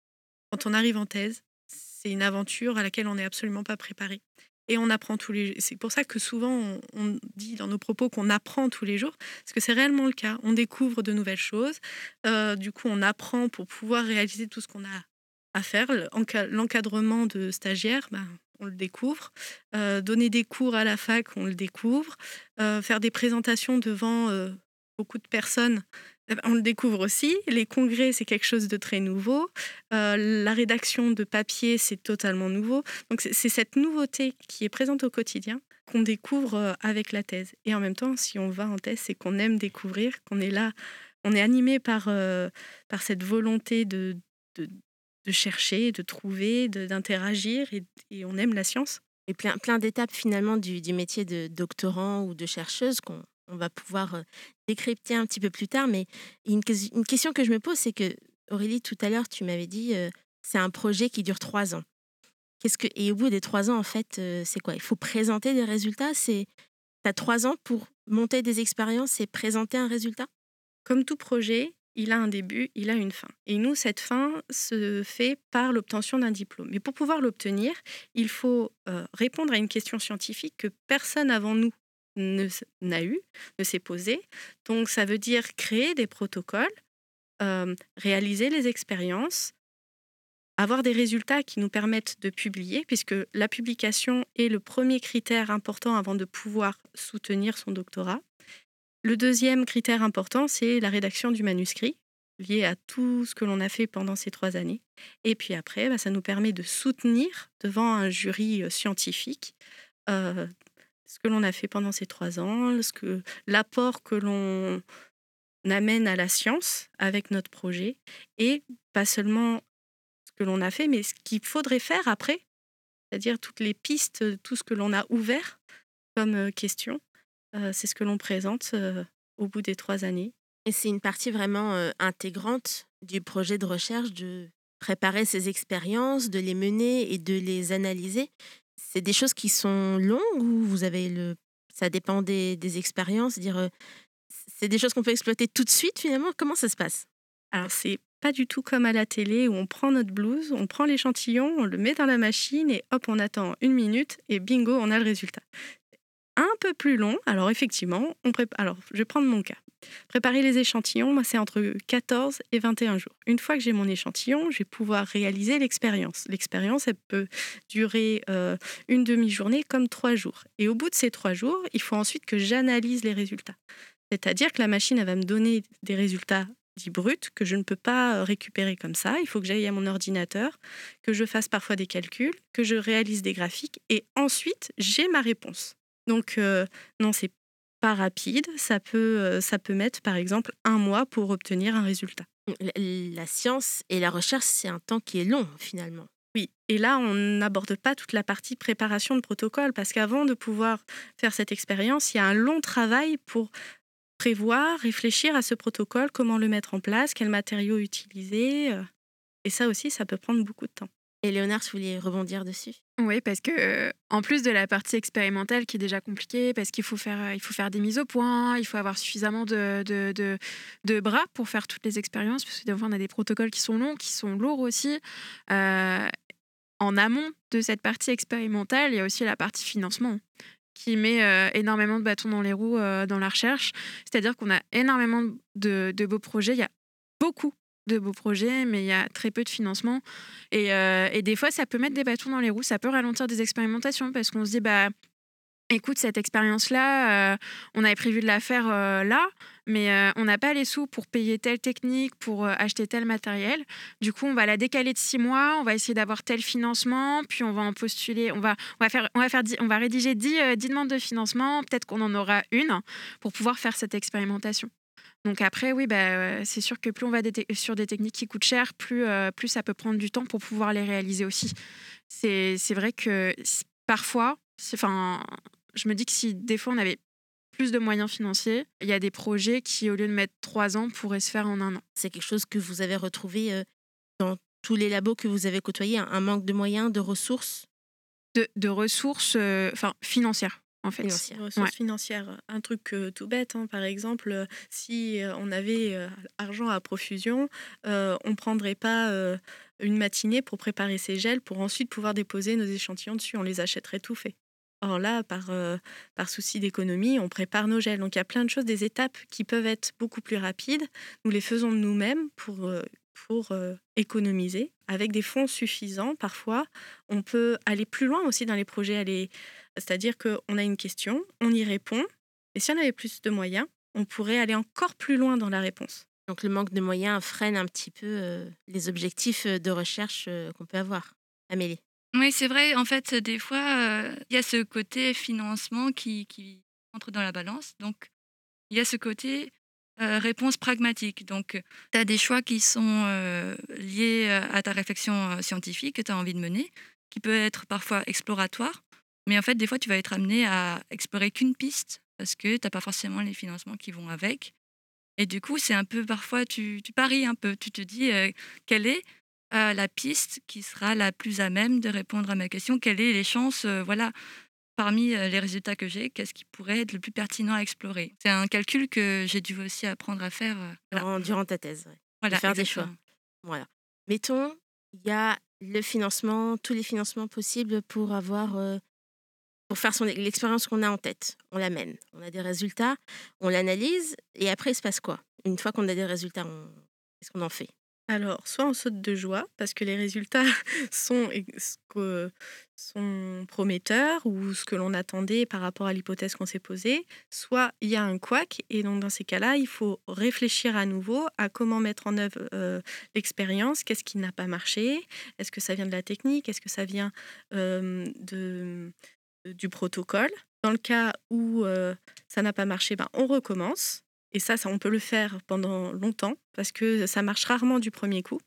Quand on arrive en thèse, c'est une aventure à laquelle on n'est absolument pas préparé. Et on apprend tous les C'est pour ça que souvent, on, dit dans nos propos qu'on apprend tous les jours, parce que c'est réellement le cas. On découvre de nouvelles choses. Euh, du coup, on apprend pour pouvoir réaliser tout ce qu'on a à faire. L'enca- L'encadrement de stagiaires, ben, on le découvre. Euh, donner des cours à la fac, on le découvre. Euh, faire des présentations devant euh, beaucoup de personnes, Eh ben, On le découvre aussi. Les congrès, c'est quelque chose de très nouveau. La rédaction de papier, c'est totalement nouveau. Donc, c'est cette nouveauté qui est présente au quotidien qu'on découvre avec la thèse. Et en même temps, si on va en thèse, c'est qu'on aime découvrir, qu'on est là, on est animé par, par cette volonté de, de, de chercher, de trouver, d'interagir, et, et on aime la science. Et plein, plein d'étapes finalement du, du métier de doctorant ou de chercheuse qu'on on va pouvoir euh, décrypter un petit peu plus tard. Mais une, une question que je me pose, c'est que Aurélie, tout à l'heure, tu m'avais dit, euh, c'est un projet qui dure trois ans. Qu'est-ce que et au bout des trois ans, en fait, euh, c'est quoi? Il faut présenter des résultats? C'est as trois ans pour monter des expériences et présenter un résultat? Comme tout projet, il a un début, il a une fin. Et nous, cette fin se fait par l'obtention d'un diplôme. Mais pour pouvoir l'obtenir, il faut euh, répondre à une question scientifique que personne avant nous n'a eu, ne s'est posée. Donc, ça veut dire créer des protocoles, euh, réaliser les expériences, avoir des résultats qui nous permettent de publier, puisque la publication est le premier critère important avant de pouvoir soutenir son doctorat. Le deuxième critère important, c'est la rédaction du manuscrit, lié à tout ce que l'on a fait pendant ces trois années. Et puis après, bah, ça nous permet de soutenir devant un jury euh, scientifique euh, ce que l'on a fait pendant ces trois ans, l'apport que l'on amène à la science avec notre projet, et pas seulement ce que l'on a fait, mais ce qu'il faudrait faire après, c'est-à-dire toutes les pistes, tout ce que l'on a ouvert comme euh, question. C'est ce que l'on présente au bout des trois années. Et c'est une partie vraiment intégrante du projet de recherche de préparer ces expériences, de les mener et de les analyser. C'est des choses qui sont longues ou vous avez le... Ça dépend des, des expériences. Dire, c'est des choses qu'on peut exploiter tout de suite finalement? Comment ça se passe? Alors, c'est pas du tout comme à la télé où on prend notre blouse, on prend l'échantillon, on le met dans la machine et hop, on attend une minute et bingo, on a le résultat. Un peu plus long, alors effectivement, on prépare. Alors, je vais prendre mon cas. Préparer les échantillons, moi, c'est entre 14 et 21 jours. Une fois que j'ai mon échantillon, je vais pouvoir réaliser l'expérience. L'expérience, elle peut durer euh, une demi-journée comme trois jours. Et au bout de ces trois jours, il faut ensuite que j'analyse les résultats. C'est-à-dire que la machine, elle va me donner des résultats dits bruts que je ne peux pas euh, récupérer comme ça. Il faut que j'aille à mon ordinateur, que je fasse parfois des calculs, que je réalise des graphiques et ensuite j'ai ma réponse. Donc euh, non, c'est pas rapide. Ça peut, euh, ça peut mettre par exemple un mois pour obtenir un résultat. la, la science et la recherche, c'est un temps qui est long finalement. Oui, et là, on n'aborde pas toute la partie préparation de protocole, parce qu'avant de pouvoir faire cette expérience, il y a un long travail pour prévoir, réfléchir à ce protocole, comment le mettre en place, quels matériaux utiliser. euh, Et ça aussi, ça peut prendre beaucoup de temps. Et Léonard, tu voulais rebondir dessus? Oui, parce que euh, en plus de la partie expérimentale qui est déjà compliquée, parce qu'il faut faire, euh, il faut faire des mises au point, il faut avoir suffisamment de, de, bras pour faire toutes les expériences, parce que des fois on a des protocoles qui sont longs, qui sont lourds aussi. Euh, en amont de cette partie expérimentale, il y a aussi la partie financement qui met énormément de bâtons dans les roues dans la recherche. C'est-à-dire qu'on a énormément de, de beaux projets. Il y a beaucoup de beaux projets, mais il y a très peu de financement. Et, euh, et des fois, ça peut mettre des bâtons dans les roues, ça peut ralentir des expérimentations parce qu'on se dit, bah, écoute, cette expérience-là, euh, on avait prévu de la faire euh, là, mais on n'a pas les sous pour payer telle technique, pour acheter tel matériel. Du coup, on va la décaler de six mois, on va essayer d'avoir tel financement, puis on va en postuler, on va, on va, faire, on va, on va rédiger 10, euh, 10 demandes de financement, peut-être qu'on en aura une pour pouvoir faire cette expérimentation. Donc après, oui, bah, euh, c'est sûr que plus on va sur des techniques qui coûtent cher, plus, euh, plus ça peut prendre du temps pour pouvoir les réaliser aussi. C'est vrai que parfois, enfin, je me dis que si des fois on avait plus de moyens financiers, il y a des projets qui, au lieu de mettre trois ans, pourraient se faire en un an. C'est quelque chose que vous avez retrouvé euh, dans tous les labos que vous avez côtoyés, un, un manque de moyens, de ressources? De, de ressources euh, enfin, financières, en fait. financières. Ressources Ouais. financières, un truc euh, tout bête, hein, par exemple, euh, si euh, on avait euh, argent à profusion, euh, on ne prendrait pas euh, une matinée pour préparer ces gels pour ensuite pouvoir déposer nos échantillons dessus, on les achèterait tout fait. Or là, par, euh, par souci d'économie, on prépare nos gels. Donc il y a plein de choses, des étapes qui peuvent être beaucoup plus rapides. Nous les faisons de nous-mêmes pour, euh, pour euh, économiser. Avec des fonds suffisants, parfois, on peut aller plus loin aussi dans les projets. aller- C'est-à-dire qu'on a une question, on y répond. Et si on avait plus de moyens, on pourrait aller encore plus loin dans la réponse. Donc le manque de moyens freine un petit peu euh, les objectifs euh, de recherche euh, qu'on peut avoir. Amélie. Oui, c'est vrai. En fait, des fois, euh, il y a ce côté financement qui, qui entre dans la balance. Donc, il y a ce côté euh, réponse pragmatique. Donc, tu as des choix qui sont euh, liés euh, à ta réflexion scientifique que tu as envie de mener, qui peut être parfois exploratoire. Mais en fait, des fois, tu vas être amené à explorer qu'une piste parce que tu n'as pas forcément les financements qui vont avec. Et du coup, c'est un peu parfois, tu, paries un peu. Tu te dis, quelle est la piste qui sera la plus à même de répondre à ma question? Quelles sont les chances, voilà, parmi euh, les résultats que j'ai, qu'est-ce qui pourrait être le plus pertinent à explorer? C'est un calcul que j'ai dû aussi apprendre à faire. euh, voilà. Durant, durant ta thèse. ouais. Voilà, faire des choix. Voilà. Mettons, il y a le financement, tous les financements possibles pour avoir, euh, pour faire son l'expérience qu'on a en tête. On l'amène, on a des résultats, on l'analyse et après il se passe quoi? Une fois qu'on a des résultats, on... qu'est-ce qu'on en fait? Alors, soit on saute de joie parce que les résultats sont, prometteurs ou ce que l'on attendait par rapport à l'hypothèse qu'on s'est posée, soit il y a un couac et donc dans ces cas-là, il faut réfléchir à nouveau à comment mettre en œuvre euh, l'expérience, qu'est-ce qui n'a pas marché, est-ce que ça vient de la technique, est-ce que ça vient de, du protocole. Dans le cas où euh, ça n'a pas marché, ben, on recommence. Et ça, ça, on peut le faire pendant longtemps parce que ça marche rarement du premier coup.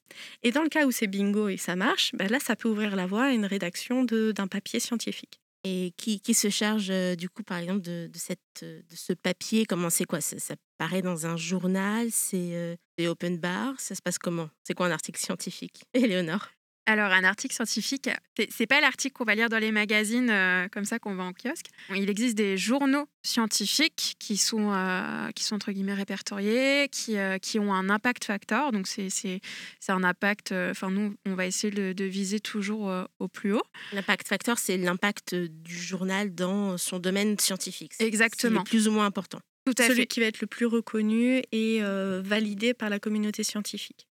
Et dans le cas où c'est bingo et ça marche, ben là, ça peut ouvrir la voie à une rédaction d'un papier scientifique. Et qui, qui se charge euh, du coup, par exemple, de, de cette, de ce papier Comment c'est quoi? Ça, paraît dans un journal C'est euh, open bar Ça se passe comment? C'est quoi un article scientifique? Éléonore Alors, un article scientifique, c'est- pas l'article qu'on va lire dans les magazines euh, comme ça qu'on va en kiosque. Il existe des journaux scientifiques qui sont, euh, qui sont entre guillemets répertoriés, qui, euh, qui ont un impact factor. Donc, c'est c'est- c'est un impact. euh, Enfin, nous, on va essayer de, de viser toujours euh, au plus haut. L'impact factor, c'est l'impact du journal dans son domaine scientifique. C'est- Exactement. C'est plus ou moins important. Tout à Celui fait. qui va être le plus reconnu et euh, validé par la communauté scientifique.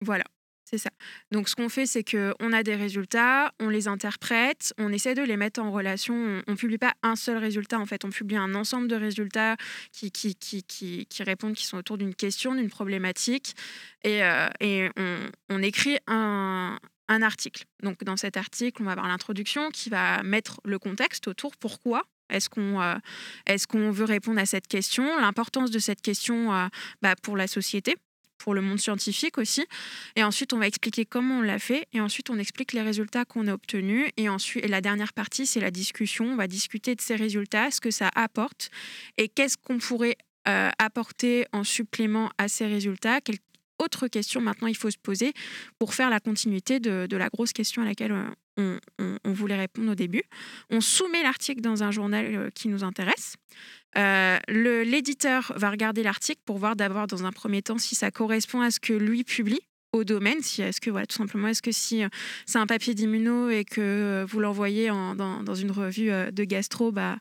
Voilà. Donc, ce qu'on fait, c'est qu'on a des résultats, on les interprète, on essaie de les mettre en relation. On ne publie pas un seul résultat, en fait. On publie un ensemble de résultats qui, qui, qui, qui, répondent, qui sont autour d'une question, d'une problématique. Et, euh, et on, on écrit un, un article. Donc, dans cet article, on va avoir l'introduction qui va mettre le contexte autour. Pourquoi est-ce qu'on euh, est qu'on veut répondre à cette question L'importance de cette question euh, bah, pour la société pour le monde scientifique aussi. Et ensuite, on va expliquer comment on l'a fait. Et ensuite, on explique les résultats qu'on a obtenus. Et ensuite, et la dernière partie, c'est la discussion. On va discuter de ces résultats, ce que ça apporte et qu'est-ce qu'on pourrait euh, apporter en supplément à ces résultats. Quelle autre question maintenant il faut se poser pour faire la continuité de, la grosse question à laquelle euh, on voulait répondre au début. On soumet l'article dans un journal euh, qui nous intéresse. Euh, L'éditeur va regarder l'article pour voir d'abord dans un premier temps si ça correspond à ce que lui publie au domaine, si est-ce que voilà tout simplement est-ce que si euh, c'est un papier d'immuno et que euh, vous l'envoyez en- dans, dans une revue de gastro, bah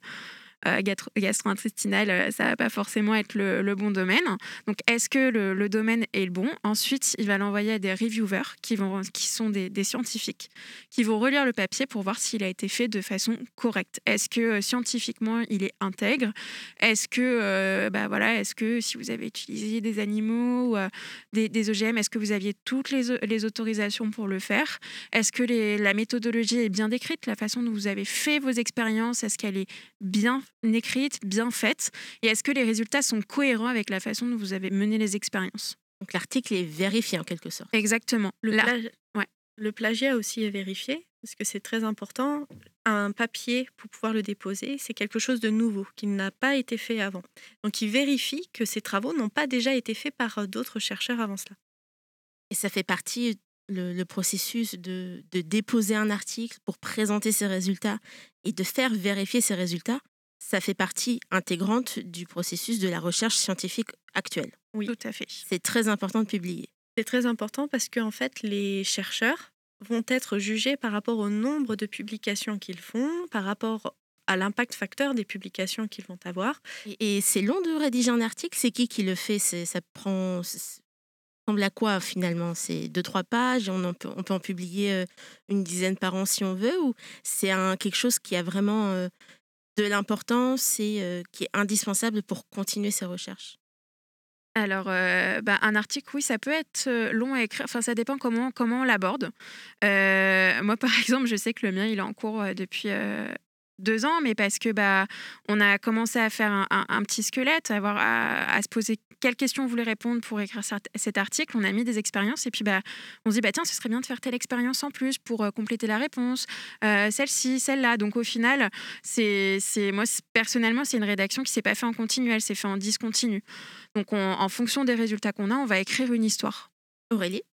gastro-intestinale, euh, ça va pas forcément être le, bon domaine. Donc, est-ce que le, domaine est le bon? Ensuite, il va l'envoyer à des reviewers qui, vont, qui sont des, scientifiques, qui vont relire le papier pour voir s'il a été fait de façon correcte. Est-ce que euh, scientifiquement, il est intègre? Est-ce que, euh, bah voilà, est-ce que si vous avez utilisé des animaux ou euh, des, OGM, est-ce que vous aviez toutes les, au- les autorisations pour le faire? Est-ce que la méthodologie est bien décrite? La façon dont vous avez fait vos expériences, est-ce qu'elle est bien écrite, bien faite Et est-ce que les résultats sont cohérents avec la façon dont vous avez mené les expériences? Donc l'article est vérifié en quelque sorte. Exactement. Le, plagi- ouais. le plagiat aussi est vérifié, parce que c'est très important. Un papier, pour pouvoir le déposer, c'est quelque chose de nouveau, qui n'a pas été fait avant. Donc il vérifie que ces travaux n'ont pas déjà été faits par euh, d'autres chercheurs avant cela. Et ça fait partie, le, le processus de, de déposer un article pour présenter ses résultats et de faire vérifier ses résultats, ça fait partie intégrante du processus de la recherche scientifique actuelle. Oui. Tout à fait. C'est très important de publier. C'est très important parce que en fait, les chercheurs vont être jugés par rapport au nombre de publications qu'ils font, par rapport à l'impact facteur des publications qu'ils vont avoir. Et, et c'est long de rédiger un article C'est qui qui le fait? Ça prend. Ça ressemble à quoi finalement? C'est deux, trois pages? Et on, en peut, on peut en publier euh, une dizaine par an si on veut? Ou c'est quelque chose qui a vraiment euh, de l'importance et euh, qui est indispensable pour continuer ses recherches Alors, euh, bah, un article, oui, ça peut être euh, long à écrire. Enfin, ça dépend comment, comment on l'aborde. Moi, par exemple, je sais que le mien, il est en cours depuis deux ans, mais parce que bah, on a commencé à faire un, un- un petit squelette, à, avoir, à, à se poser quelles questions on voulait répondre pour écrire cet article. On a mis des expériences et puis bah, on se dit, bah, tiens, ce serait bien de faire telle expérience en plus pour euh, compléter la réponse, euh, celle-ci, celle-là. Donc, au final, c'est, c'est, moi, c'est- personnellement, c'est une rédaction qui s'est pas fait en continu, elle s'est fait en discontinu. Donc, on- en fonction des résultats qu'on a, on va écrire une histoire. Aurélie?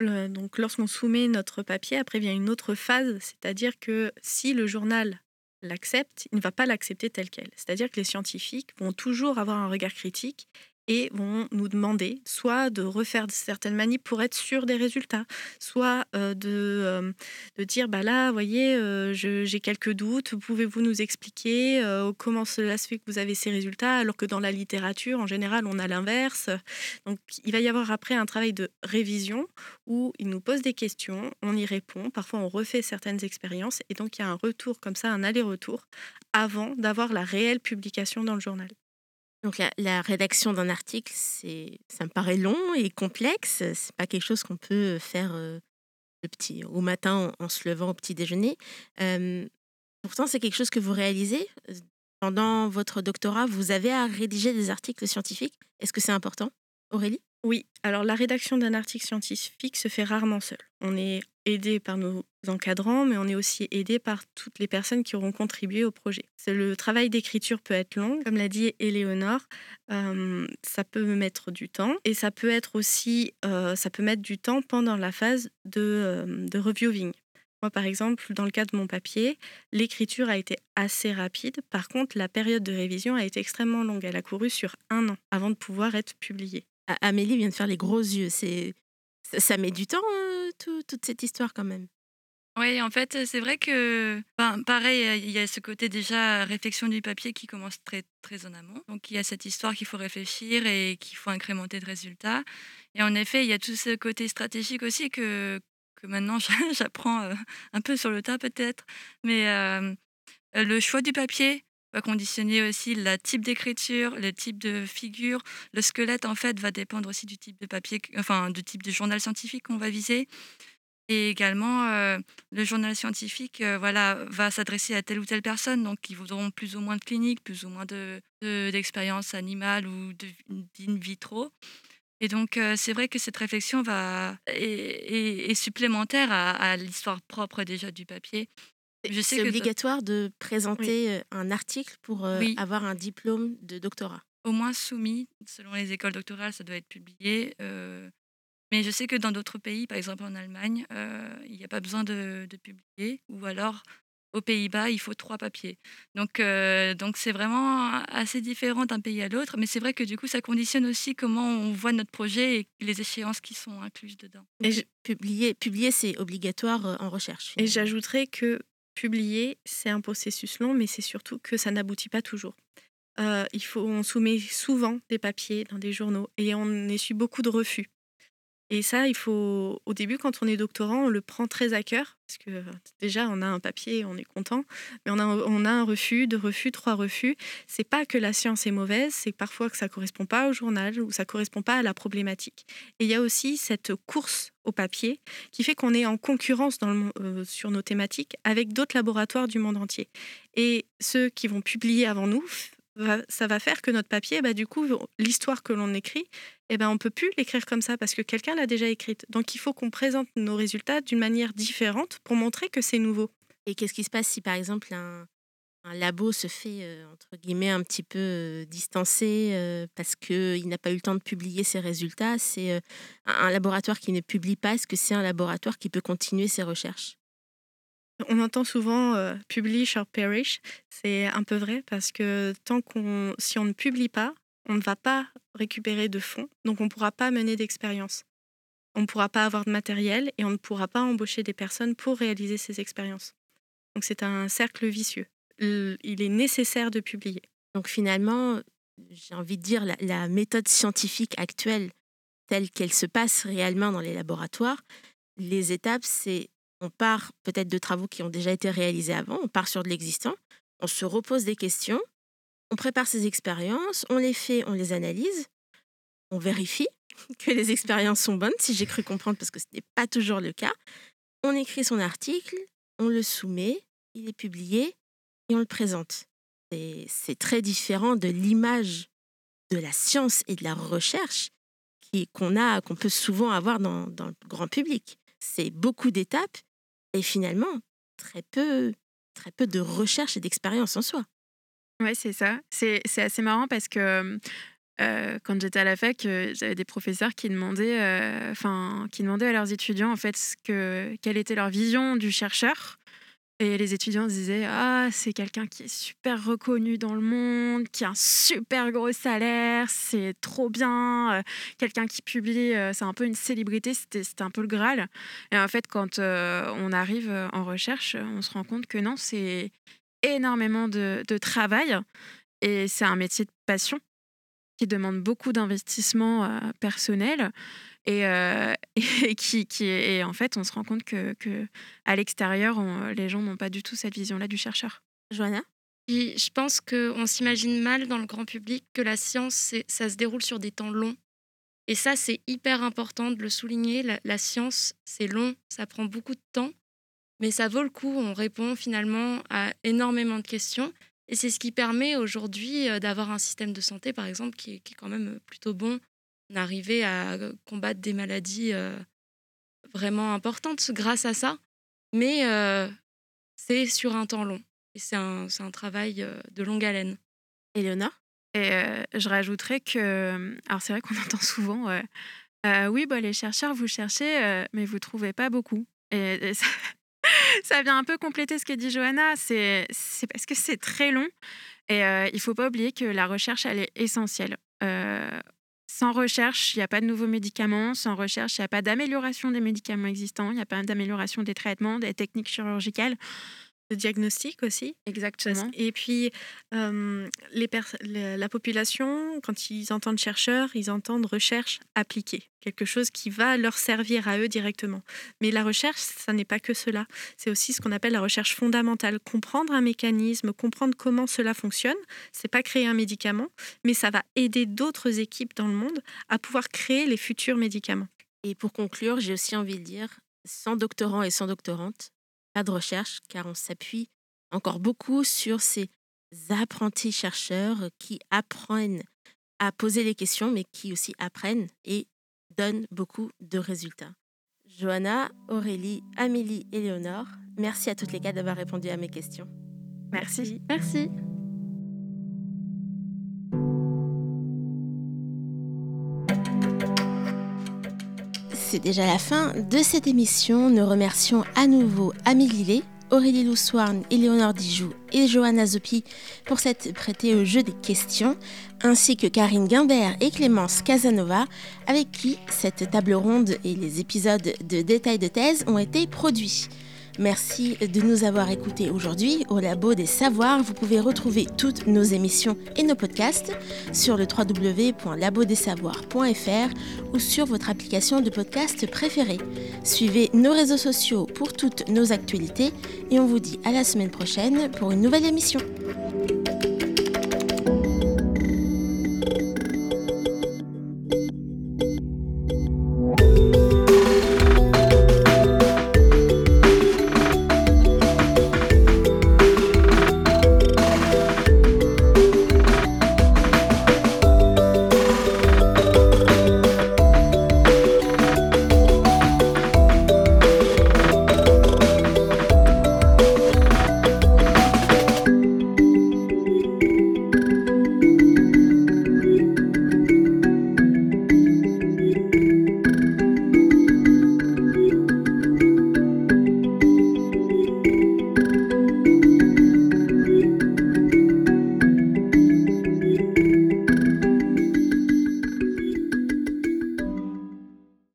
Donc, lorsqu'on soumet notre papier, après vient une autre phase, c'est-à-dire que si le journal l'accepte, il ne va pas l'accepter tel quel. C'est-à-dire que les scientifiques vont toujours avoir un regard critique et vont nous demander soit de refaire certaines manips pour être sûr des résultats, soit euh, de, euh, de dire bah là, vous voyez, euh, j'ai quelques doutes, pouvez-vous nous expliquer comment cela se fait que vous avez ces résultats, alors que dans la littérature, en général, on a l'inverse. Donc, il va y avoir après un travail de révision où ils nous posent des questions, on y répond, parfois on refait certaines expériences, et donc il y a un retour comme ça, un aller-retour, avant d'avoir la réelle publication dans le journal. Donc la, rédaction d'un article, c'est, ça me paraît long et complexe. C'est pas quelque chose qu'on peut faire euh, le petit, au matin en, se levant au petit déjeuner. Euh, pourtant, c'est quelque chose que vous réalisez. Pendant votre doctorat, vous avez à rédiger des articles scientifiques. Est-ce que c'est important, Aurélie? Oui, alors la rédaction d'un article scientifique se fait rarement seul. On est aidé par nos encadrants, mais on est aussi aidé par toutes les personnes qui auront contribué au projet. Le travail d'écriture peut être long, comme l'a dit Éléonore, euh, ça peut mettre du temps, et ça peut être aussi, euh, ça peut mettre du temps pendant la phase de, euh, de reviewing. Moi, par exemple, dans le cas de mon papier, l'écriture a été assez rapide. Par contre, la période de révision a été extrêmement longue. Elle a couru sur un an avant de pouvoir être publiée. Amélie vient de faire les gros yeux. C'est, ça, met du temps, tout- toute cette histoire quand même. Oui, en fait, c'est vrai que, ben, pareil, il y a ce côté déjà réflexion du papier qui commence très, très en amont. Donc, il y a cette histoire qu'il faut réfléchir et qu'il faut incrémenter de résultats. Et en effet, il y a tout ce côté stratégique aussi que, que maintenant j'apprends euh, un peu sur le tas peut-être. Mais euh, le choix du papier va conditionner aussi le type d'écriture, le type de figure. Le squelette, en fait, va dépendre aussi du type de papier, enfin, du type de journal scientifique qu'on va viser. Et également, euh, le journal scientifique euh, voilà, va s'adresser à telle ou telle personne, donc ils voudront plus ou moins de cliniques, plus ou moins de- de- d'expériences animales ou d'in vitro. Et donc, euh, c'est vrai que cette réflexion va, est supplémentaire à, à l'histoire propre déjà du papier. Je sais c'est que obligatoire de présenter un article pour euh, Oui. avoir un diplôme de doctorat. au moins soumis, selon les écoles doctorales, ça doit être publié. euh, mais je sais que dans d'autres pays, par exemple en Allemagne, euh, il n'y a pas besoin de, de publier. Ou alors, aux Pays-Bas, il faut trois papiers. Donc, euh, donc c'est vraiment assez différent d'un pays à l'autre. Mais c'est vrai que du coup, ça conditionne aussi comment on voit notre projet et les échéances qui sont incluses dedans. Et je- Publier, publier c'est obligatoire en recherche. Et j'ajouterais que publier, c'est un processus long, mais c'est surtout que ça n'aboutit pas toujours. Euh, il faut, on soumet souvent des papiers dans des journaux et on essuie beaucoup de refus. Et ça, il faut, au début, quand on est doctorant, on le prend très à cœur, parce que euh, déjà, on a un papier, on est content, mais on a, un refus, deux refus, trois refus. C'est pas que la science est mauvaise, c'est parfois que ça correspond pas au journal ou ça correspond pas à la problématique. Et il y a aussi cette course au papier qui fait qu'on est en concurrence euh, sur nos thématiques avec d'autres laboratoires du monde entier. Et ceux qui vont publier avant nous, ça va faire que notre papier, bah, du coup, l'histoire que l'on écrit, eh ben, on peut plus l'écrire comme ça parce que quelqu'un l'a déjà écrite. Donc il faut qu'on présente nos résultats d'une manière différente pour montrer que c'est nouveau. Et qu'est-ce qui se passe si, par exemple, un, labo se fait, euh, entre guillemets, un petit peu euh, distancé euh, parce qu'il n'a pas eu le temps de publier ses résultats? C'est un laboratoire qui ne publie pas, est-ce que c'est un laboratoire qui peut continuer ses recherches? On entend souvent euh, publish or perish. C'est un peu vrai parce que tant qu'on, si on ne publie pas, on ne va pas récupérer de fonds, donc on ne pourra pas mener d'expérience. On ne pourra pas avoir de matériel et on ne pourra pas embaucher des personnes pour réaliser ces expériences. Donc c'est un cercle vicieux. Il est nécessaire de publier. Donc finalement, j'ai envie de dire, la méthode scientifique actuelle, telle qu'elle se passe réellement dans les laboratoires, les étapes, c'est on part peut-être de travaux qui ont déjà été réalisés avant, on part sur de l'existant, on se repose des questions, on prépare ses expériences, on les fait, on les analyse, on vérifie que les expériences sont bonnes, si j'ai cru comprendre, parce que ce n'est pas toujours le cas. On écrit son article, on le soumet, il est publié et on le présente. C'est très différent de l'image de la science et de la recherche qu'on a, qu'on peut souvent avoir dans, dans le grand public. C'est beaucoup d'étapes et finalement très peu, très peu de recherche et d'expérience en soi. Ouais, c'est ça. C'est assez marrant parce que quand j'étais à la fac, j'avais des professeurs qui demandaient, qui demandaient à leurs étudiants en fait ce que, quelle était leur vision du chercheur. Et les étudiants disaient ah c'est quelqu'un qui est super reconnu dans le monde, qui a un super gros salaire, c'est trop bien, euh, quelqu'un qui publie, euh, c'est un peu une célébrité, c'était un peu le graal. Et en fait quand euh, on arrive en recherche, on se rend compte que non c'est énormément de, de travail et c'est un métier de passion qui demande beaucoup d'investissement personnel et, euh, et qui, qui est, et en fait on se rend compte que, que à l'extérieur on- les gens n'ont pas du tout cette vision là du chercheur. Johanna? Puis je pense qu'on s'imagine mal dans le grand public que la science, c'est- ça se déroule sur des temps longs. Et ça, c'est hyper important de le souligner. La, la science, c'est long, ça prend beaucoup de temps, mais ça vaut le coup. On répond finalement à énormément de questions. Et c'est ce qui permet aujourd'hui euh, d'avoir un système de santé, par exemple, qui est, qui est quand même plutôt bon. On arrivé à combattre des maladies euh, vraiment importantes grâce à ça. Mais euh, c'est sur un temps long. Et c'est un, c'est un travail euh, de longue haleine. Éléonore? Et euh, je rajouterais que, alors c'est vrai qu'on entend souvent, euh, Euh, oui, bah, les chercheurs, vous cherchez, euh, mais vous trouvez pas beaucoup. Et, et ça, ça vient un peu compléter ce que dit Johanna. C'est c'est parce que c'est très long. Et euh, il faut pas oublier que la recherche, elle est essentielle. Sans recherche, il n'y a pas de nouveaux médicaments. Sans recherche, il n'y a pas d'amélioration des médicaments existants. Il n'y a pas d'amélioration des traitements, des techniques chirurgicales. Diagnostic aussi. Exactement. Et puis, euh, les la la population, quand ils entendent chercheur, ils entendent recherche appliquée, quelque chose qui va leur servir à eux directement. Mais la recherche, ça n'est pas que cela. C'est aussi ce qu'on appelle la recherche fondamentale. Comprendre un mécanisme, comprendre comment cela fonctionne. C'est pas créer un médicament, mais ça va aider d'autres équipes dans le monde à pouvoir créer les futurs médicaments. Et pour conclure, j'ai aussi envie de dire, sans doctorants et sans doctorantes, pas de recherche, car on s'appuie encore beaucoup sur ces apprentis chercheurs qui apprennent à poser les questions, mais qui aussi apprennent et donnent beaucoup de résultats. Johanna, Aurélie, Amélie et Léonore, merci à toutes les quatre d'avoir répondu à mes questions. Merci. Merci. C'est déjà la fin de cette émission. Nous remercions à nouveau Amélie Lé, Aurélie Loussoirne, Éléonore Dijoux et Johanna Zopi pour s'être prêtée au jeu des questions, ainsi que Karine Guimbert et Clémence Casanova, avec qui cette table ronde et les épisodes de détails de thèse ont été produits. Merci de nous avoir écoutés aujourd'hui au Labo des Savoirs. Vous pouvez retrouver toutes nos émissions et nos podcasts sur le www.labodessavoirs.fr ou sur votre application de podcast préférée. Suivez nos réseaux sociaux pour toutes nos actualités et on vous dit à la semaine prochaine pour une nouvelle émission.